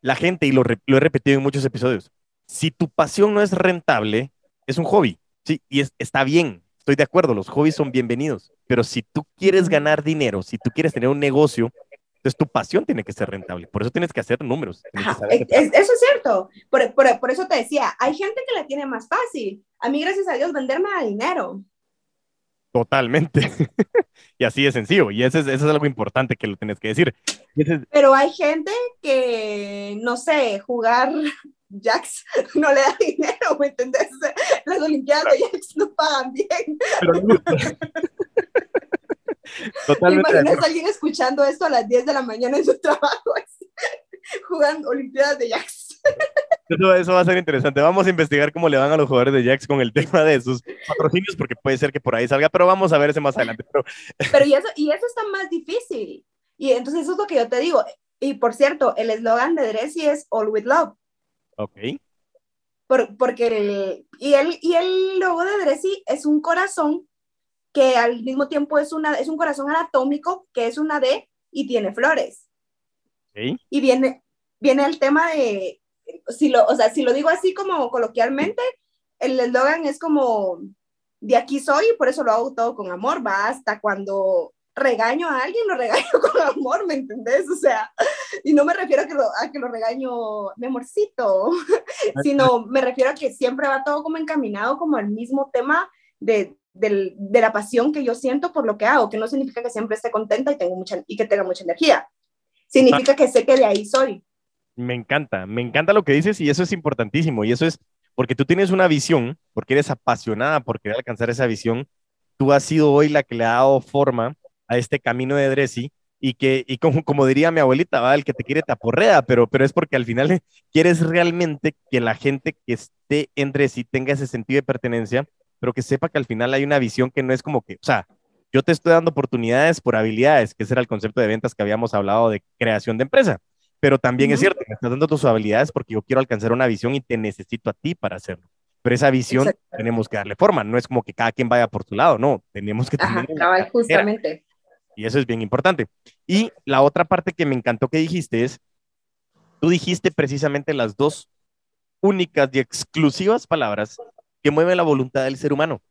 la gente, y lo, lo he repetido en muchos episodios, si tu pasión no es rentable, es un hobby, ¿sí? Y es, está bien, estoy de acuerdo, los hobbies son bienvenidos. Pero si tú quieres ganar dinero, si tú quieres tener un negocio, entonces tu pasión tiene que ser rentable. Por eso tienes que hacer números. eso es cierto. Por, por, por, eso te decía, hay gente que la tiene más fácil. A mí, gracias a Dios, venderme a dinero. Totalmente. y así de sencillo. Y eso es, eso es algo importante que lo tienes que decir. Pero hay gente que, no sé, jugar Jax no le da dinero, ¿me entendés? Las Olimpiadas de Jax no pagan bien. Pero Totalmente. imaginas a alguien escuchando esto a las 10 de la mañana en su trabajo, jugando Olimpiadas de Jax? Eso, eso, va a ser interesante. Vamos a investigar cómo le van a los jugadores de Jax con el tema de sus patrocinios, porque puede ser que por ahí salga, pero vamos a ver ese más adelante. Pero, pero y, eso, y eso está más difícil. Y entonces eso es lo que yo te digo. Y por cierto, el eslogan de Dressy es All with Love. Ok. Por, porque el, y, el, y el logo de Dressy es un corazón que al mismo tiempo es, una, es un corazón anatómico, que es una D y tiene flores. Y viene, viene el tema de, si lo, o sea, si lo digo así como coloquialmente, el eslogan es como, de aquí soy, por eso lo hago todo con amor, va hasta cuando regaño a alguien, lo regaño con amor, ¿me entendés? O sea, y no me refiero a que lo, a que lo regaño, mi amorcito, sino me refiero a que siempre va todo como encaminado como al mismo tema de, de, de, la pasión que yo siento por lo que hago, que no significa que siempre esté contenta y, tengo mucha, y que tenga mucha energía, significa que sé que de ahí soy. Me encanta, me encanta lo que dices y eso es importantísimo y eso es porque tú tienes una visión, porque eres apasionada por querer alcanzar esa visión, tú has sido hoy la que le ha dado forma a este camino de Dressy y que, y como, como diría mi abuelita, ¿va? el que te quiere te aporrea, pero, pero es porque al final quieres realmente que la gente que esté en Dressy tenga ese sentido de pertenencia, pero que sepa que al final hay una visión que no es como que, o sea, yo te estoy dando oportunidades por habilidades, que ese era el concepto de ventas que habíamos hablado de creación de empresa. Pero también es cierto, me estás dando tus habilidades porque yo quiero alcanzar una visión y te necesito a ti para hacerlo. Pero esa visión tenemos que darle forma, no es como que cada quien vaya por su lado, no, tenemos que tener... Ajá, justamente. Y eso es bien importante. Y la otra parte que me encantó que dijiste es, tú dijiste precisamente las dos únicas y exclusivas palabras que mueven la voluntad del ser humano.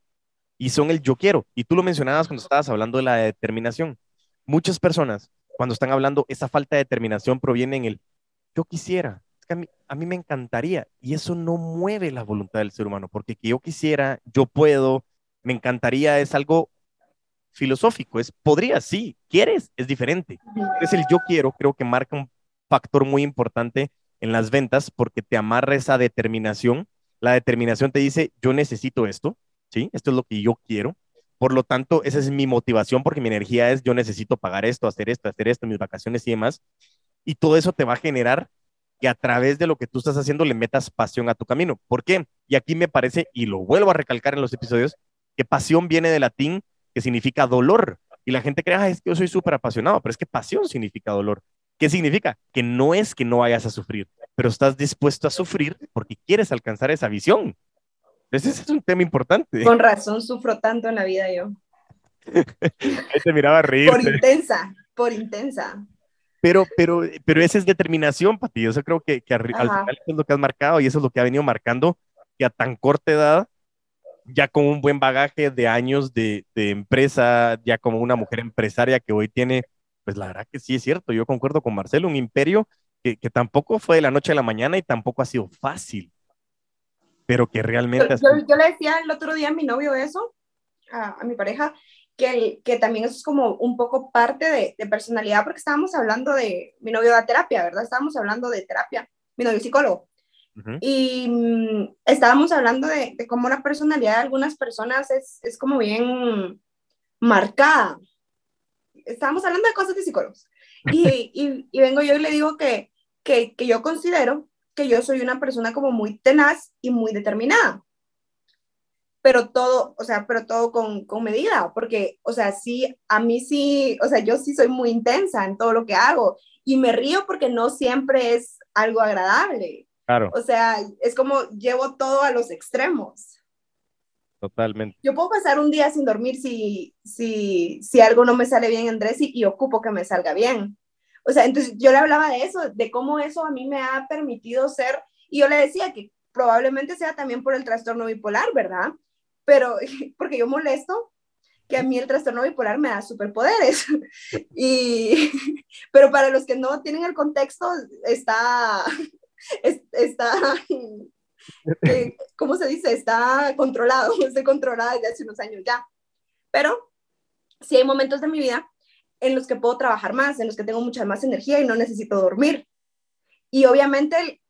Y son el yo quiero. Y tú lo mencionabas cuando estabas hablando de la determinación. Muchas personas, cuando están hablando, esa falta de determinación proviene en el yo quisiera. Es que a mí, a mí me encantaría. Y eso no mueve la voluntad del ser humano, porque que yo quisiera, yo puedo, me encantaría, es algo filosófico, es podría, sí, quieres, es diferente. Es el yo quiero, creo que marca un factor muy importante en las ventas porque te amarra esa determinación. La determinación te dice, yo necesito esto, ¿sí? Esto es lo que yo quiero. Por lo tanto, esa es mi motivación porque mi energía es, yo necesito pagar esto, hacer esto, hacer esto, mis vacaciones y demás. Y todo eso te va a generar que a través de lo que tú estás haciendo le metas pasión a tu camino. ¿Por qué? Y aquí me parece, y lo vuelvo a recalcar en los episodios, que pasión viene de latín que significa dolor. Y la gente cree, es que yo soy súper apasionado, pero es que pasión significa dolor. ¿Qué significa? Que no es que no vayas a sufrir, pero estás dispuesto a sufrir porque quieres alcanzar esa visión. Ese es un tema importante. Con razón sufro tanto en la vida yo. Ahí te miraba reír. Por intensa, por intensa. Pero, pero, pero esa es determinación, Pati. Yo creo que, que al final es lo que has marcado y eso es lo que ha venido marcando que a tan corta edad ya con un buen bagaje de años de, empresa, ya como una mujer empresaria que hoy tiene, pues la verdad que sí es cierto, yo concuerdo con Marcelo, un imperio que, tampoco fue de la noche a la mañana y tampoco ha sido fácil, pero que realmente... Yo, le decía el otro día a mi novio eso, a, mi pareja, que, que también eso es como un poco parte de, de, personalidad, porque estábamos hablando de, mi novio da terapia, ¿verdad? Estábamos hablando de terapia, mi novio psicólogo. Y mm, estábamos hablando de, cómo la personalidad de algunas personas es, es como bien marcada. Estábamos hablando de cosas de psicólogos. Y, y, vengo yo y le digo que, que, que, yo considero que yo soy una persona como muy tenaz y muy determinada. Pero todo, o sea, pero todo con, con medida, porque, o sea, sí, a mí sí, o sea, yo sí soy muy intensa en todo lo que hago y me río porque no siempre es algo agradable Claro. O sea, es como llevo todo a los extremos. Totalmente. Yo puedo pasar un día sin dormir si, si, si algo no me sale bien en Dressy y ocupo que me salga bien. O sea, entonces yo le hablaba de eso, de cómo eso a mí me ha permitido ser, y yo le decía que probablemente sea también por el trastorno bipolar, ¿verdad? Pero porque yo molesto que a mí el trastorno bipolar me da superpoderes. Y, pero para los que no tienen el contexto, está, está, eh, ¿cómo se dice? Está controlado, estoy controlada desde hace unos años ya. Pero sí hay momentos de mi vida en los que puedo trabajar más, en los que tengo mucha más energía y no necesito dormir. Y obviamente,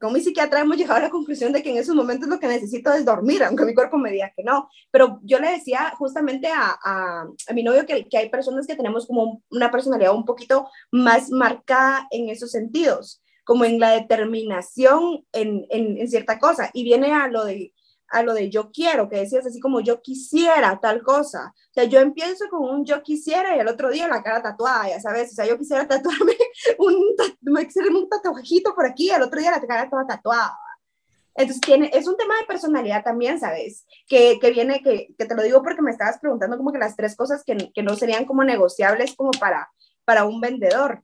como mi psiquiatra hemos llegado a la conclusión de que en esos momentos lo que necesito es dormir, aunque mi cuerpo me diga que no. Pero yo le decía justamente a, a, a mi novio que, que, hay personas que tenemos como una personalidad un poquito más marcada en esos sentidos, como en la determinación en, en, en cierta cosa. Y viene a lo de a lo de yo quiero, que decías así como yo quisiera tal cosa. O sea, yo empiezo con un yo quisiera y el otro día la cara tatuada, ya sabes. O sea, yo quisiera tatuarme un, un tatuajito por aquí, el otro día la cara toda tatuada. Entonces, tiene, es un tema de personalidad también, ¿sabes? Que, que viene, que, que, te lo digo porque me estabas preguntando como que las tres cosas que, que no serían como negociables como para, para un vendedor.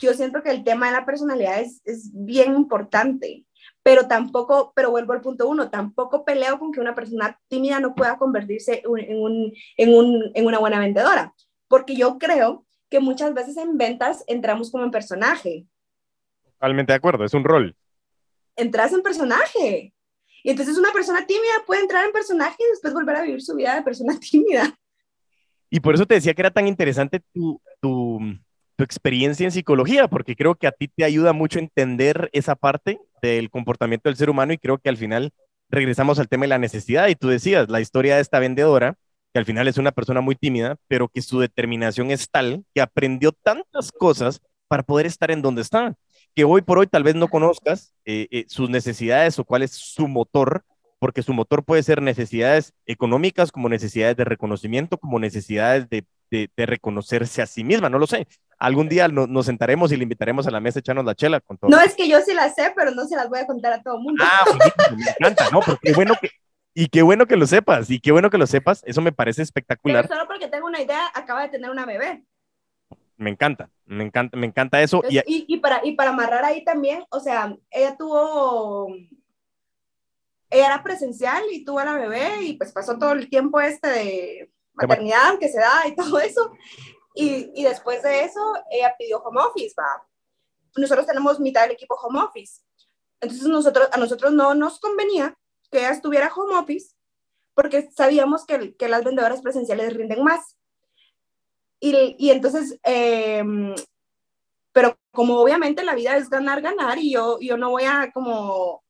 Yo siento que el tema de la personalidad es, es bien importante pero tampoco, pero vuelvo al punto uno, tampoco peleo con que una persona tímida no pueda convertirse en, un, en, un, en una buena vendedora, porque yo creo que muchas veces en ventas entramos como en personaje. Totalmente de acuerdo, es un rol. Entras en personaje. Y entonces una persona tímida puede entrar en personaje y después volver a vivir su vida de persona tímida. Y por eso te decía que era tan interesante tu, tu, tu experiencia en psicología, porque creo que a ti te ayuda mucho entender esa parte del comportamiento del ser humano y creo que al final regresamos al tema de la necesidad. Y tú decías, la historia de esta vendedora, que al final es una persona muy tímida, pero que su determinación es tal que aprendió tantas cosas para poder estar en donde está, que hoy por hoy tal vez no conozcas eh, eh, sus necesidades o cuál es su motor, porque su motor puede ser necesidades económicas, como necesidades de reconocimiento, como necesidades de, de, de reconocerse a sí misma, no lo sé algún día no, nos sentaremos y le invitaremos a la mesa a echarnos la chela con todo. No, es que yo sí la sé, pero no se las voy a contar a todo el mundo. Ah, me encanta, ¿no? Porque bueno que, y qué bueno que lo sepas, y qué bueno que lo sepas, eso me parece espectacular. Pero solo porque tengo una idea, acaba de tener una bebé. Me encanta, me encanta, me encanta eso. Entonces, y, y, para, y para amarrar ahí también, o sea, ella tuvo, ella era presencial y tuvo a la bebé y pues pasó todo el tiempo este de maternidad que se da y todo eso. Y, y, después de eso, ella pidió home office, va. Nosotros tenemos mitad del equipo home office. Entonces nosotros, a nosotros no nos convenía que ella estuviera home office porque sabíamos que, que las vendedoras presenciales rinden más. Y, y entonces, eh, pero como obviamente la vida es ganar, ganar, y yo, yo no voy a como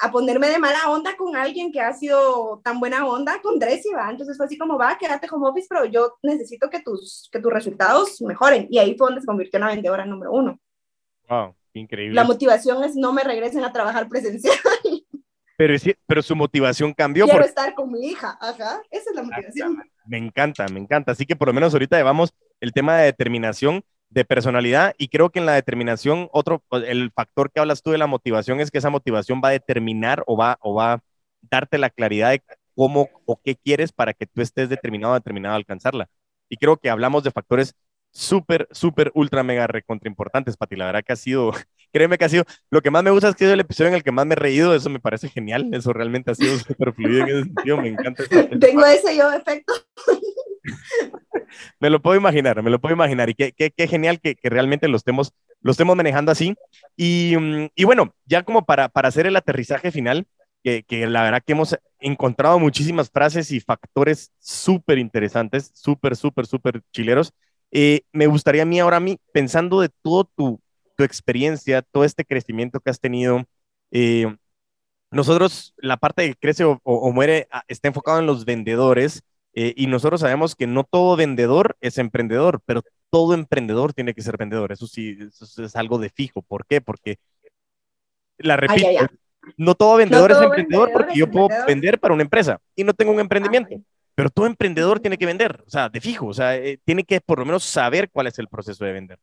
a ponerme de mala onda con alguien que ha sido tan buena onda con Dressy, ¿va? Entonces fue así como, va, quédate home office, pero yo necesito que tus, que tus resultados mejoren. Y ahí fue donde se convirtió en la vendedora número uno. Wow, increíble. La motivación es no me regresen a trabajar presencial. Pero, pero su motivación cambió. Quiero estar con mi hija, ajá, esa es la motivación. Me encanta, me encanta. Así que por lo menos ahorita llevamos el tema de determinación de personalidad y creo que en la determinación, otro, el factor que hablas tú de la motivación es que esa motivación va a determinar o va, o va a darte la claridad de cómo o qué quieres para que tú estés determinado, determinado a alcanzarla. Y creo que hablamos de factores súper, súper, ultra, mega, recontra importantes, Pati. La verdad que ha sido, créeme que ha sido, lo que más me gusta es que es el episodio en el que más me he reído, eso me parece genial, eso realmente ha sido súper fluido en ese sentido, me encanta. Tengo ese yo efecto. me lo puedo imaginar, me lo puedo imaginar. Y qué, genial que, realmente lo estemos, manejando así. Y, mm, y bueno, ya como para, hacer el aterrizaje final, que, la verdad que hemos encontrado muchísimas frases y factores súper interesantes, súper, súper, súper chileros. Eh, me gustaría a mí ahora, a mí, pensando de todo tu, experiencia, todo este crecimiento que has tenido, eh, nosotros, la parte que crece o, o, o muere ah, está enfocado en los vendedores, eh, y nosotros sabemos que no todo vendedor es emprendedor, pero todo emprendedor tiene que ser vendedor. Eso sí, eso es algo de fijo. ¿Por qué? Porque, la repito, ay, ay, ay. no todo vendedor no todo es emprendedor vendedor porque es yo puedo vender para una empresa y no tengo un emprendimiento. Pero todo emprendedor tiene que vender, o sea, de fijo, o sea, eh, tiene que por lo menos saber cuál es el proceso de vender.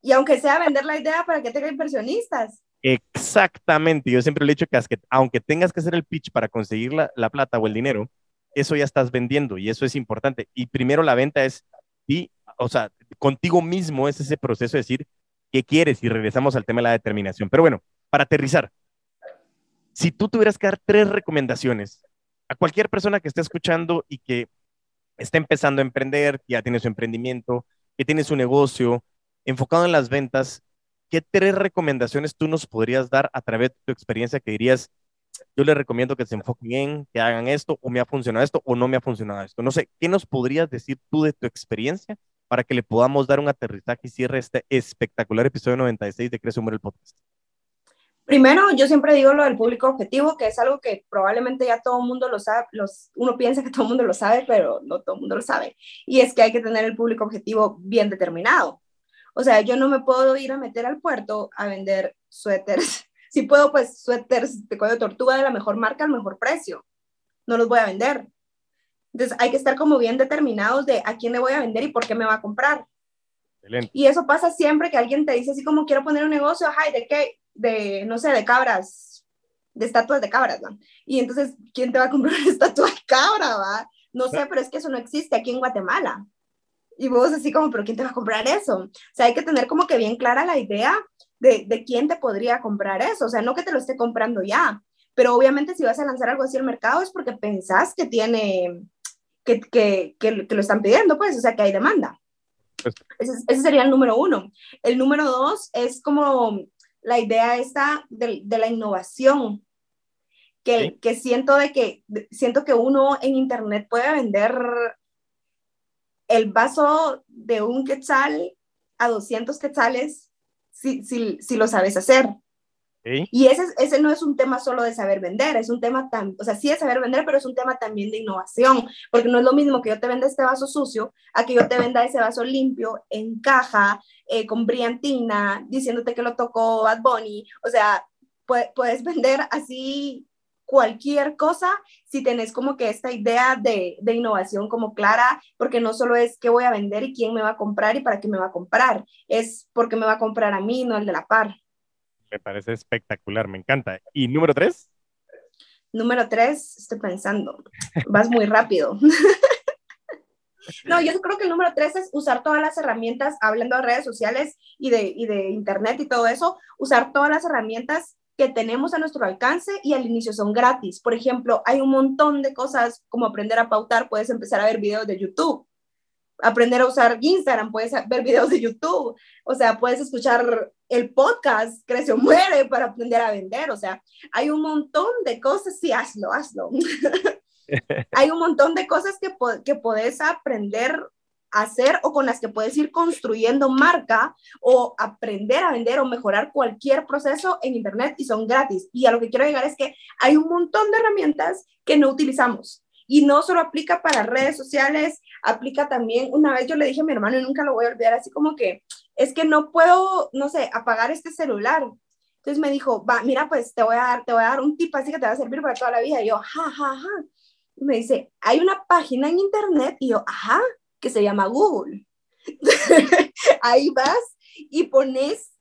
Y aunque sea vender la idea para que tenga inversionistas. Exactamente, yo siempre le he dicho que aunque tengas que hacer el pitch para conseguir la, la, plata o el dinero, eso ya estás vendiendo y eso es importante. Y primero la venta es, y, o sea, contigo mismo es ese proceso de decir qué quieres y regresamos al tema de la determinación. Pero bueno, para aterrizar, si tú tuvieras que dar tres recomendaciones a cualquier persona que esté escuchando y que está empezando a emprender, que ya tiene su emprendimiento, que tiene su negocio enfocado en las ventas, ¿qué tres recomendaciones tú nos podrías dar a través de tu experiencia que dirías, yo les recomiendo que se enfoquen en, que hagan esto, o me ha funcionado esto, o no me ha funcionado esto? No sé, ¿qué nos podrías decir tú de tu experiencia para que le podamos dar un aterrizaje y cierre este espectacular episodio 96 de Crece Humor el Podcast? Primero, yo siempre digo lo del público objetivo, que es algo que probablemente ya todo el mundo lo sabe, los, uno piensa que todo el mundo lo sabe, pero no todo el mundo lo sabe. Y es que hay que tener el público objetivo bien determinado. O sea, yo no me puedo ir a meter al puerto a vender suéteres. Si puedo, pues suéteres de cuello de tortuga de la mejor marca al mejor precio. No los voy a vender. Entonces hay que estar como bien determinados de a quién le voy a vender y por qué me va a comprar. Excelente. Y eso pasa siempre que alguien te dice así como quiero poner un negocio, ay, ¿de qué? De, no sé, de cabras, de estatuas de cabras, ¿no? Y entonces, ¿quién te va a comprar una estatua de cabra, va? No sé, pero es que eso no existe aquí en Guatemala. Y vos así como, pero ¿quién te va a comprar eso? O sea, hay que tener como que bien clara la idea de, de quién te podría comprar eso. O sea, no que te lo esté comprando ya, pero obviamente si vas a lanzar algo así al mercado es porque pensás que tiene, que, que, que, lo están pidiendo, pues, o sea, que hay demanda. Pues ese, ese, sería el número uno. El número dos es como la idea esta de, de la innovación, que, ¿Sí? que siento de que siento que uno en internet puede vender el vaso de un quetzal a 200 quetzales si, si, si lo sabes hacer. ¿Sí? Y ese, ese no es un tema solo de saber vender, es un tema tan, o sea, sí de saber vender, pero es un tema también de innovación, porque no es lo mismo que yo te venda este vaso sucio a que yo te venda ese vaso limpio, en caja, eh, con brillantina, diciéndote que lo tocó Bad Bunny, o sea, puedes vender así cualquier cosa si tenés como que esta idea de, de, innovación como clara, porque no solo es qué voy a vender y quién me va a comprar y para qué me va a comprar, es porque me va a comprar a mí, no el de la par. Me parece espectacular, me encanta. ¿Y número tres? Número tres, estoy pensando, vas muy rápido. No, yo creo que el número tres es usar todas las herramientas, hablando de redes sociales y de, y de internet y todo eso, usar todas las herramientas que tenemos a nuestro alcance y al inicio son gratis. Por ejemplo, hay un montón de cosas como aprender a pautar, puedes empezar a ver videos de YouTube. Aprender a usar Instagram, puedes ver videos de YouTube. O sea, puedes escuchar el podcast Crece o Muere para aprender a vender. O sea, hay un montón de cosas. Sí, hazlo, hazlo. hay un montón de cosas que, que podés aprender hacer o con las que puedes ir construyendo marca o aprender a vender o mejorar cualquier proceso en Internet y son gratis. Y a lo que quiero llegar es que hay un montón de herramientas que no utilizamos. Y no solo aplica para redes sociales, aplica también, una vez yo le dije a mi hermano y nunca lo voy a olvidar, así como que es que no puedo, no sé, apagar este celular. Entonces me dijo, va, mira, pues te voy a dar, te voy a dar un tip así que te va a servir para toda la vida. Y yo, ja, ja, ja. Y me dice, hay una página en internet. Y yo, ajá, que se llama Google. Ahí vas y pones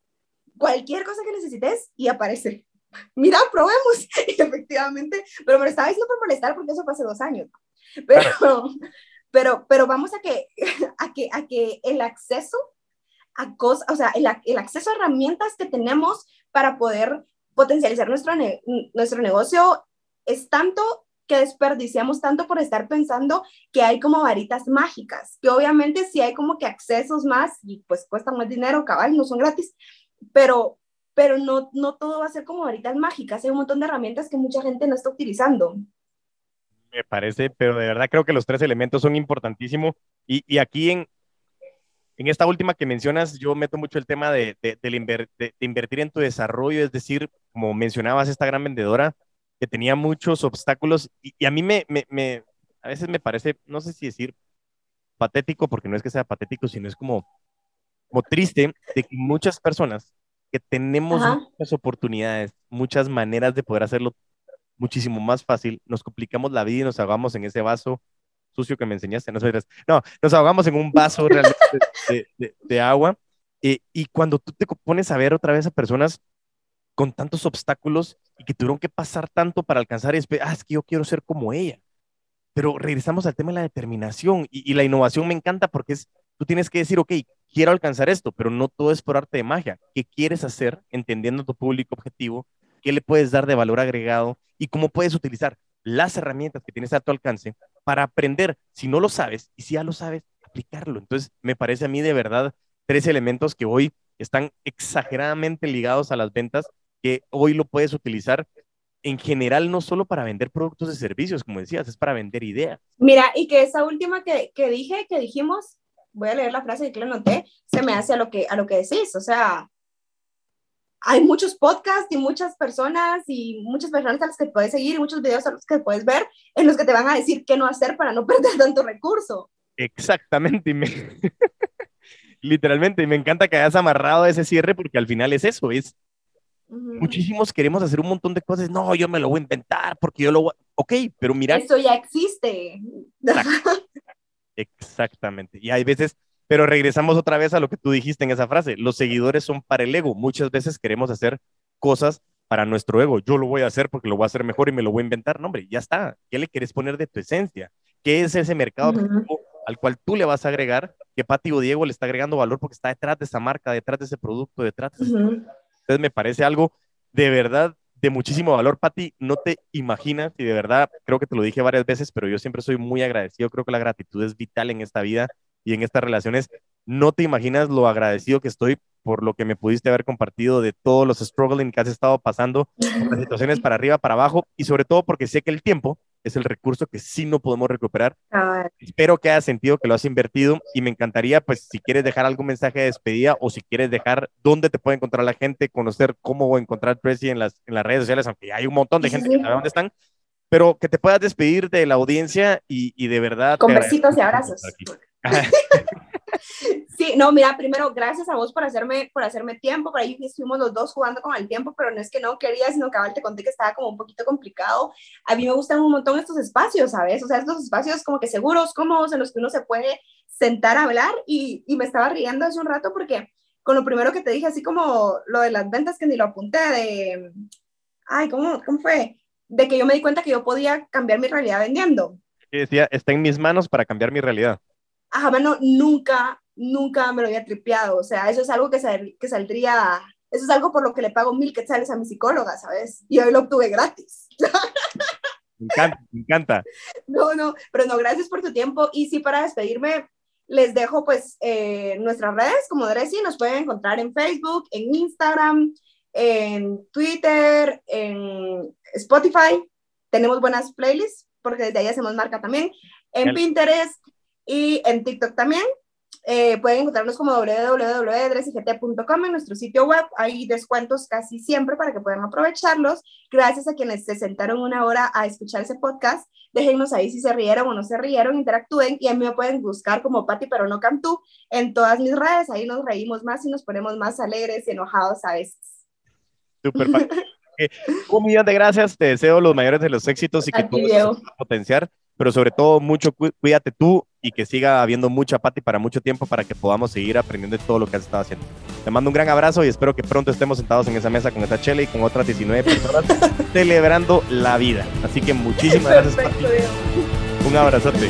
cualquier cosa que necesites y aparece. Mira, probemos. Y efectivamente, pero me estaba diciendo por molestar porque eso fue hace dos años. Pero, pero, pero vamos a que, a que, a que el acceso a cosas, o sea, el, el, acceso a herramientas que tenemos para poder potencializar nuestro, ne nuestro negocio es tanto que desperdiciamos tanto por estar pensando que hay como varitas mágicas, que obviamente sí hay como que accesos más y pues cuestan más dinero, cabal, no son gratis, pero, pero no, no todo va a ser como varitas mágicas, hay un montón de herramientas que mucha gente no está utilizando. Me parece, pero de verdad creo que los tres elementos son importantísimos y, y aquí en, en esta última que mencionas, yo meto mucho el tema de, de, de, de, invertir en tu desarrollo, es decir, como mencionabas, esta gran vendedora, que tenía muchos obstáculos y, y a mí me, me, me, a veces me parece, no sé si decir patético, porque no es que sea patético, sino es como, como triste de que muchas personas que tenemos Ajá. muchas oportunidades, muchas maneras de poder hacerlo muchísimo más fácil, nos complicamos la vida y nos ahogamos en ese vaso sucio que me enseñaste, no, no nos ahogamos en un vaso realmente de, de, de agua eh, y cuando tú te pones a ver otra vez a personas con tantos obstáculos y que tuvieron que pasar tanto para alcanzar y después, ah, es que yo quiero ser como ella. Pero regresamos al tema de la determinación y, y la innovación me encanta porque es, tú tienes que decir, ok, quiero alcanzar esto, pero no todo es por arte de magia. ¿Qué quieres hacer entendiendo tu público objetivo? ¿Qué le puedes dar de valor agregado? Y cómo puedes utilizar las herramientas que tienes a tu alcance para aprender, si no lo sabes, y si ya lo sabes, aplicarlo. Entonces, me parece a mí de verdad tres elementos que hoy están exageradamente ligados a las ventas que hoy lo puedes utilizar en general no solo para vender productos y servicios, como decías, es para vender ideas. Mira, y que esa última que, que dije, que dijimos, voy a leer la frase que le noté, se me hace a lo que, a lo que decís, o sea, hay muchos podcasts y muchas personas y muchas personas a las que puedes seguir y muchos videos a los que puedes ver en los que te van a decir qué no hacer para no perder tanto recurso. Exactamente, y me... literalmente, y me encanta que hayas amarrado ese cierre porque al final es eso, es Muchísimos queremos hacer un montón de cosas. No, yo me lo voy a inventar porque yo lo voy. Ok, pero mira. Eso ya existe. Exactamente. Y hay veces, pero regresamos otra vez a lo que tú dijiste en esa frase. Los seguidores son para el ego. Muchas veces queremos hacer cosas para nuestro ego. Yo lo voy a hacer porque lo voy a hacer mejor y me lo voy a inventar. No, hombre, ya está. ¿Qué le quieres poner de tu esencia? ¿Qué es ese mercado al cual tú le vas a agregar? Que Pati o Diego le está agregando valor porque está detrás de esa marca, detrás de ese producto, detrás de ese entonces me parece algo de verdad de muchísimo valor, Patti. No te imaginas, y de verdad creo que te lo dije varias veces, pero yo siempre soy muy agradecido. Creo que la gratitud es vital en esta vida y en estas relaciones. No te imaginas lo agradecido que estoy por lo que me pudiste haber compartido de todos los struggling que has estado pasando, las situaciones para arriba, para abajo, y sobre todo porque sé que el tiempo es el recurso que sí no podemos recuperar. Espero que haya sentido que lo has invertido y me encantaría, pues, si quieres dejar algún mensaje de despedida o si quieres dejar dónde te puede encontrar la gente, conocer cómo encontrar Tracy en las, en las redes sociales, aunque hay un montón de gente que sabe dónde están, pero que te puedas despedir de la audiencia y, y de verdad. Con besitos y abrazos. Sí, no, mira, primero, gracias a vos por hacerme, por hacerme tiempo, por ahí estuvimos los dos jugando con el tiempo, pero no es que no quería, sino que ahora te conté que estaba como un poquito complicado. A mí me gustan un montón estos espacios, ¿sabes? O sea, estos espacios como que seguros, cómodos, en los que uno se puede sentar a hablar y, me estaba riendo hace un rato porque con lo primero que te dije, así como lo de las ventas que ni lo apunté, de, ay, ¿cómo, cómo fue? De que yo me di cuenta que yo podía cambiar mi realidad vendiendo. Y decía, está en mis manos para cambiar mi realidad ajá, bueno, nunca, nunca me lo había tripeado. O sea, eso es algo que, que saldría, eso es algo por lo que le pago mil quetzales a mi psicóloga, ¿sabes? Y hoy lo obtuve gratis. Me encanta, me encanta. No, no, pero no, gracias por tu tiempo. Y sí, para despedirme, les dejo pues eh, nuestras redes como Dressy, nos pueden encontrar en Facebook, en Instagram, en Twitter, en Spotify. Tenemos buenas playlists porque desde ahí hacemos marca también. En Pinterest, y en TikTok también. Eh, pueden encontrarnos como www.dresigt.com en nuestro sitio web. Hay descuentos casi siempre para que puedan aprovecharlos. Gracias a quienes se sentaron una hora a escuchar ese podcast. Déjennos ahí si se rieron o no se rieron, interactúen y a mí me pueden buscar como Patti pero no Cantú en todas mis redes. Ahí nos reímos más y nos ponemos más alegres y enojados a veces. Súper. Un millón de gracias. Te deseo los mayores de los éxitos y que todo se potenciar pero sobre todo mucho cuídate tú y que siga habiendo mucha pati para mucho tiempo para que podamos seguir aprendiendo de todo lo que has estado haciendo. Te mando un gran abrazo y espero que pronto estemos sentados en esa mesa con esta chela y con otras 19 personas celebrando la vida. Así que muchísimas gracias, Pati. Un abrazote.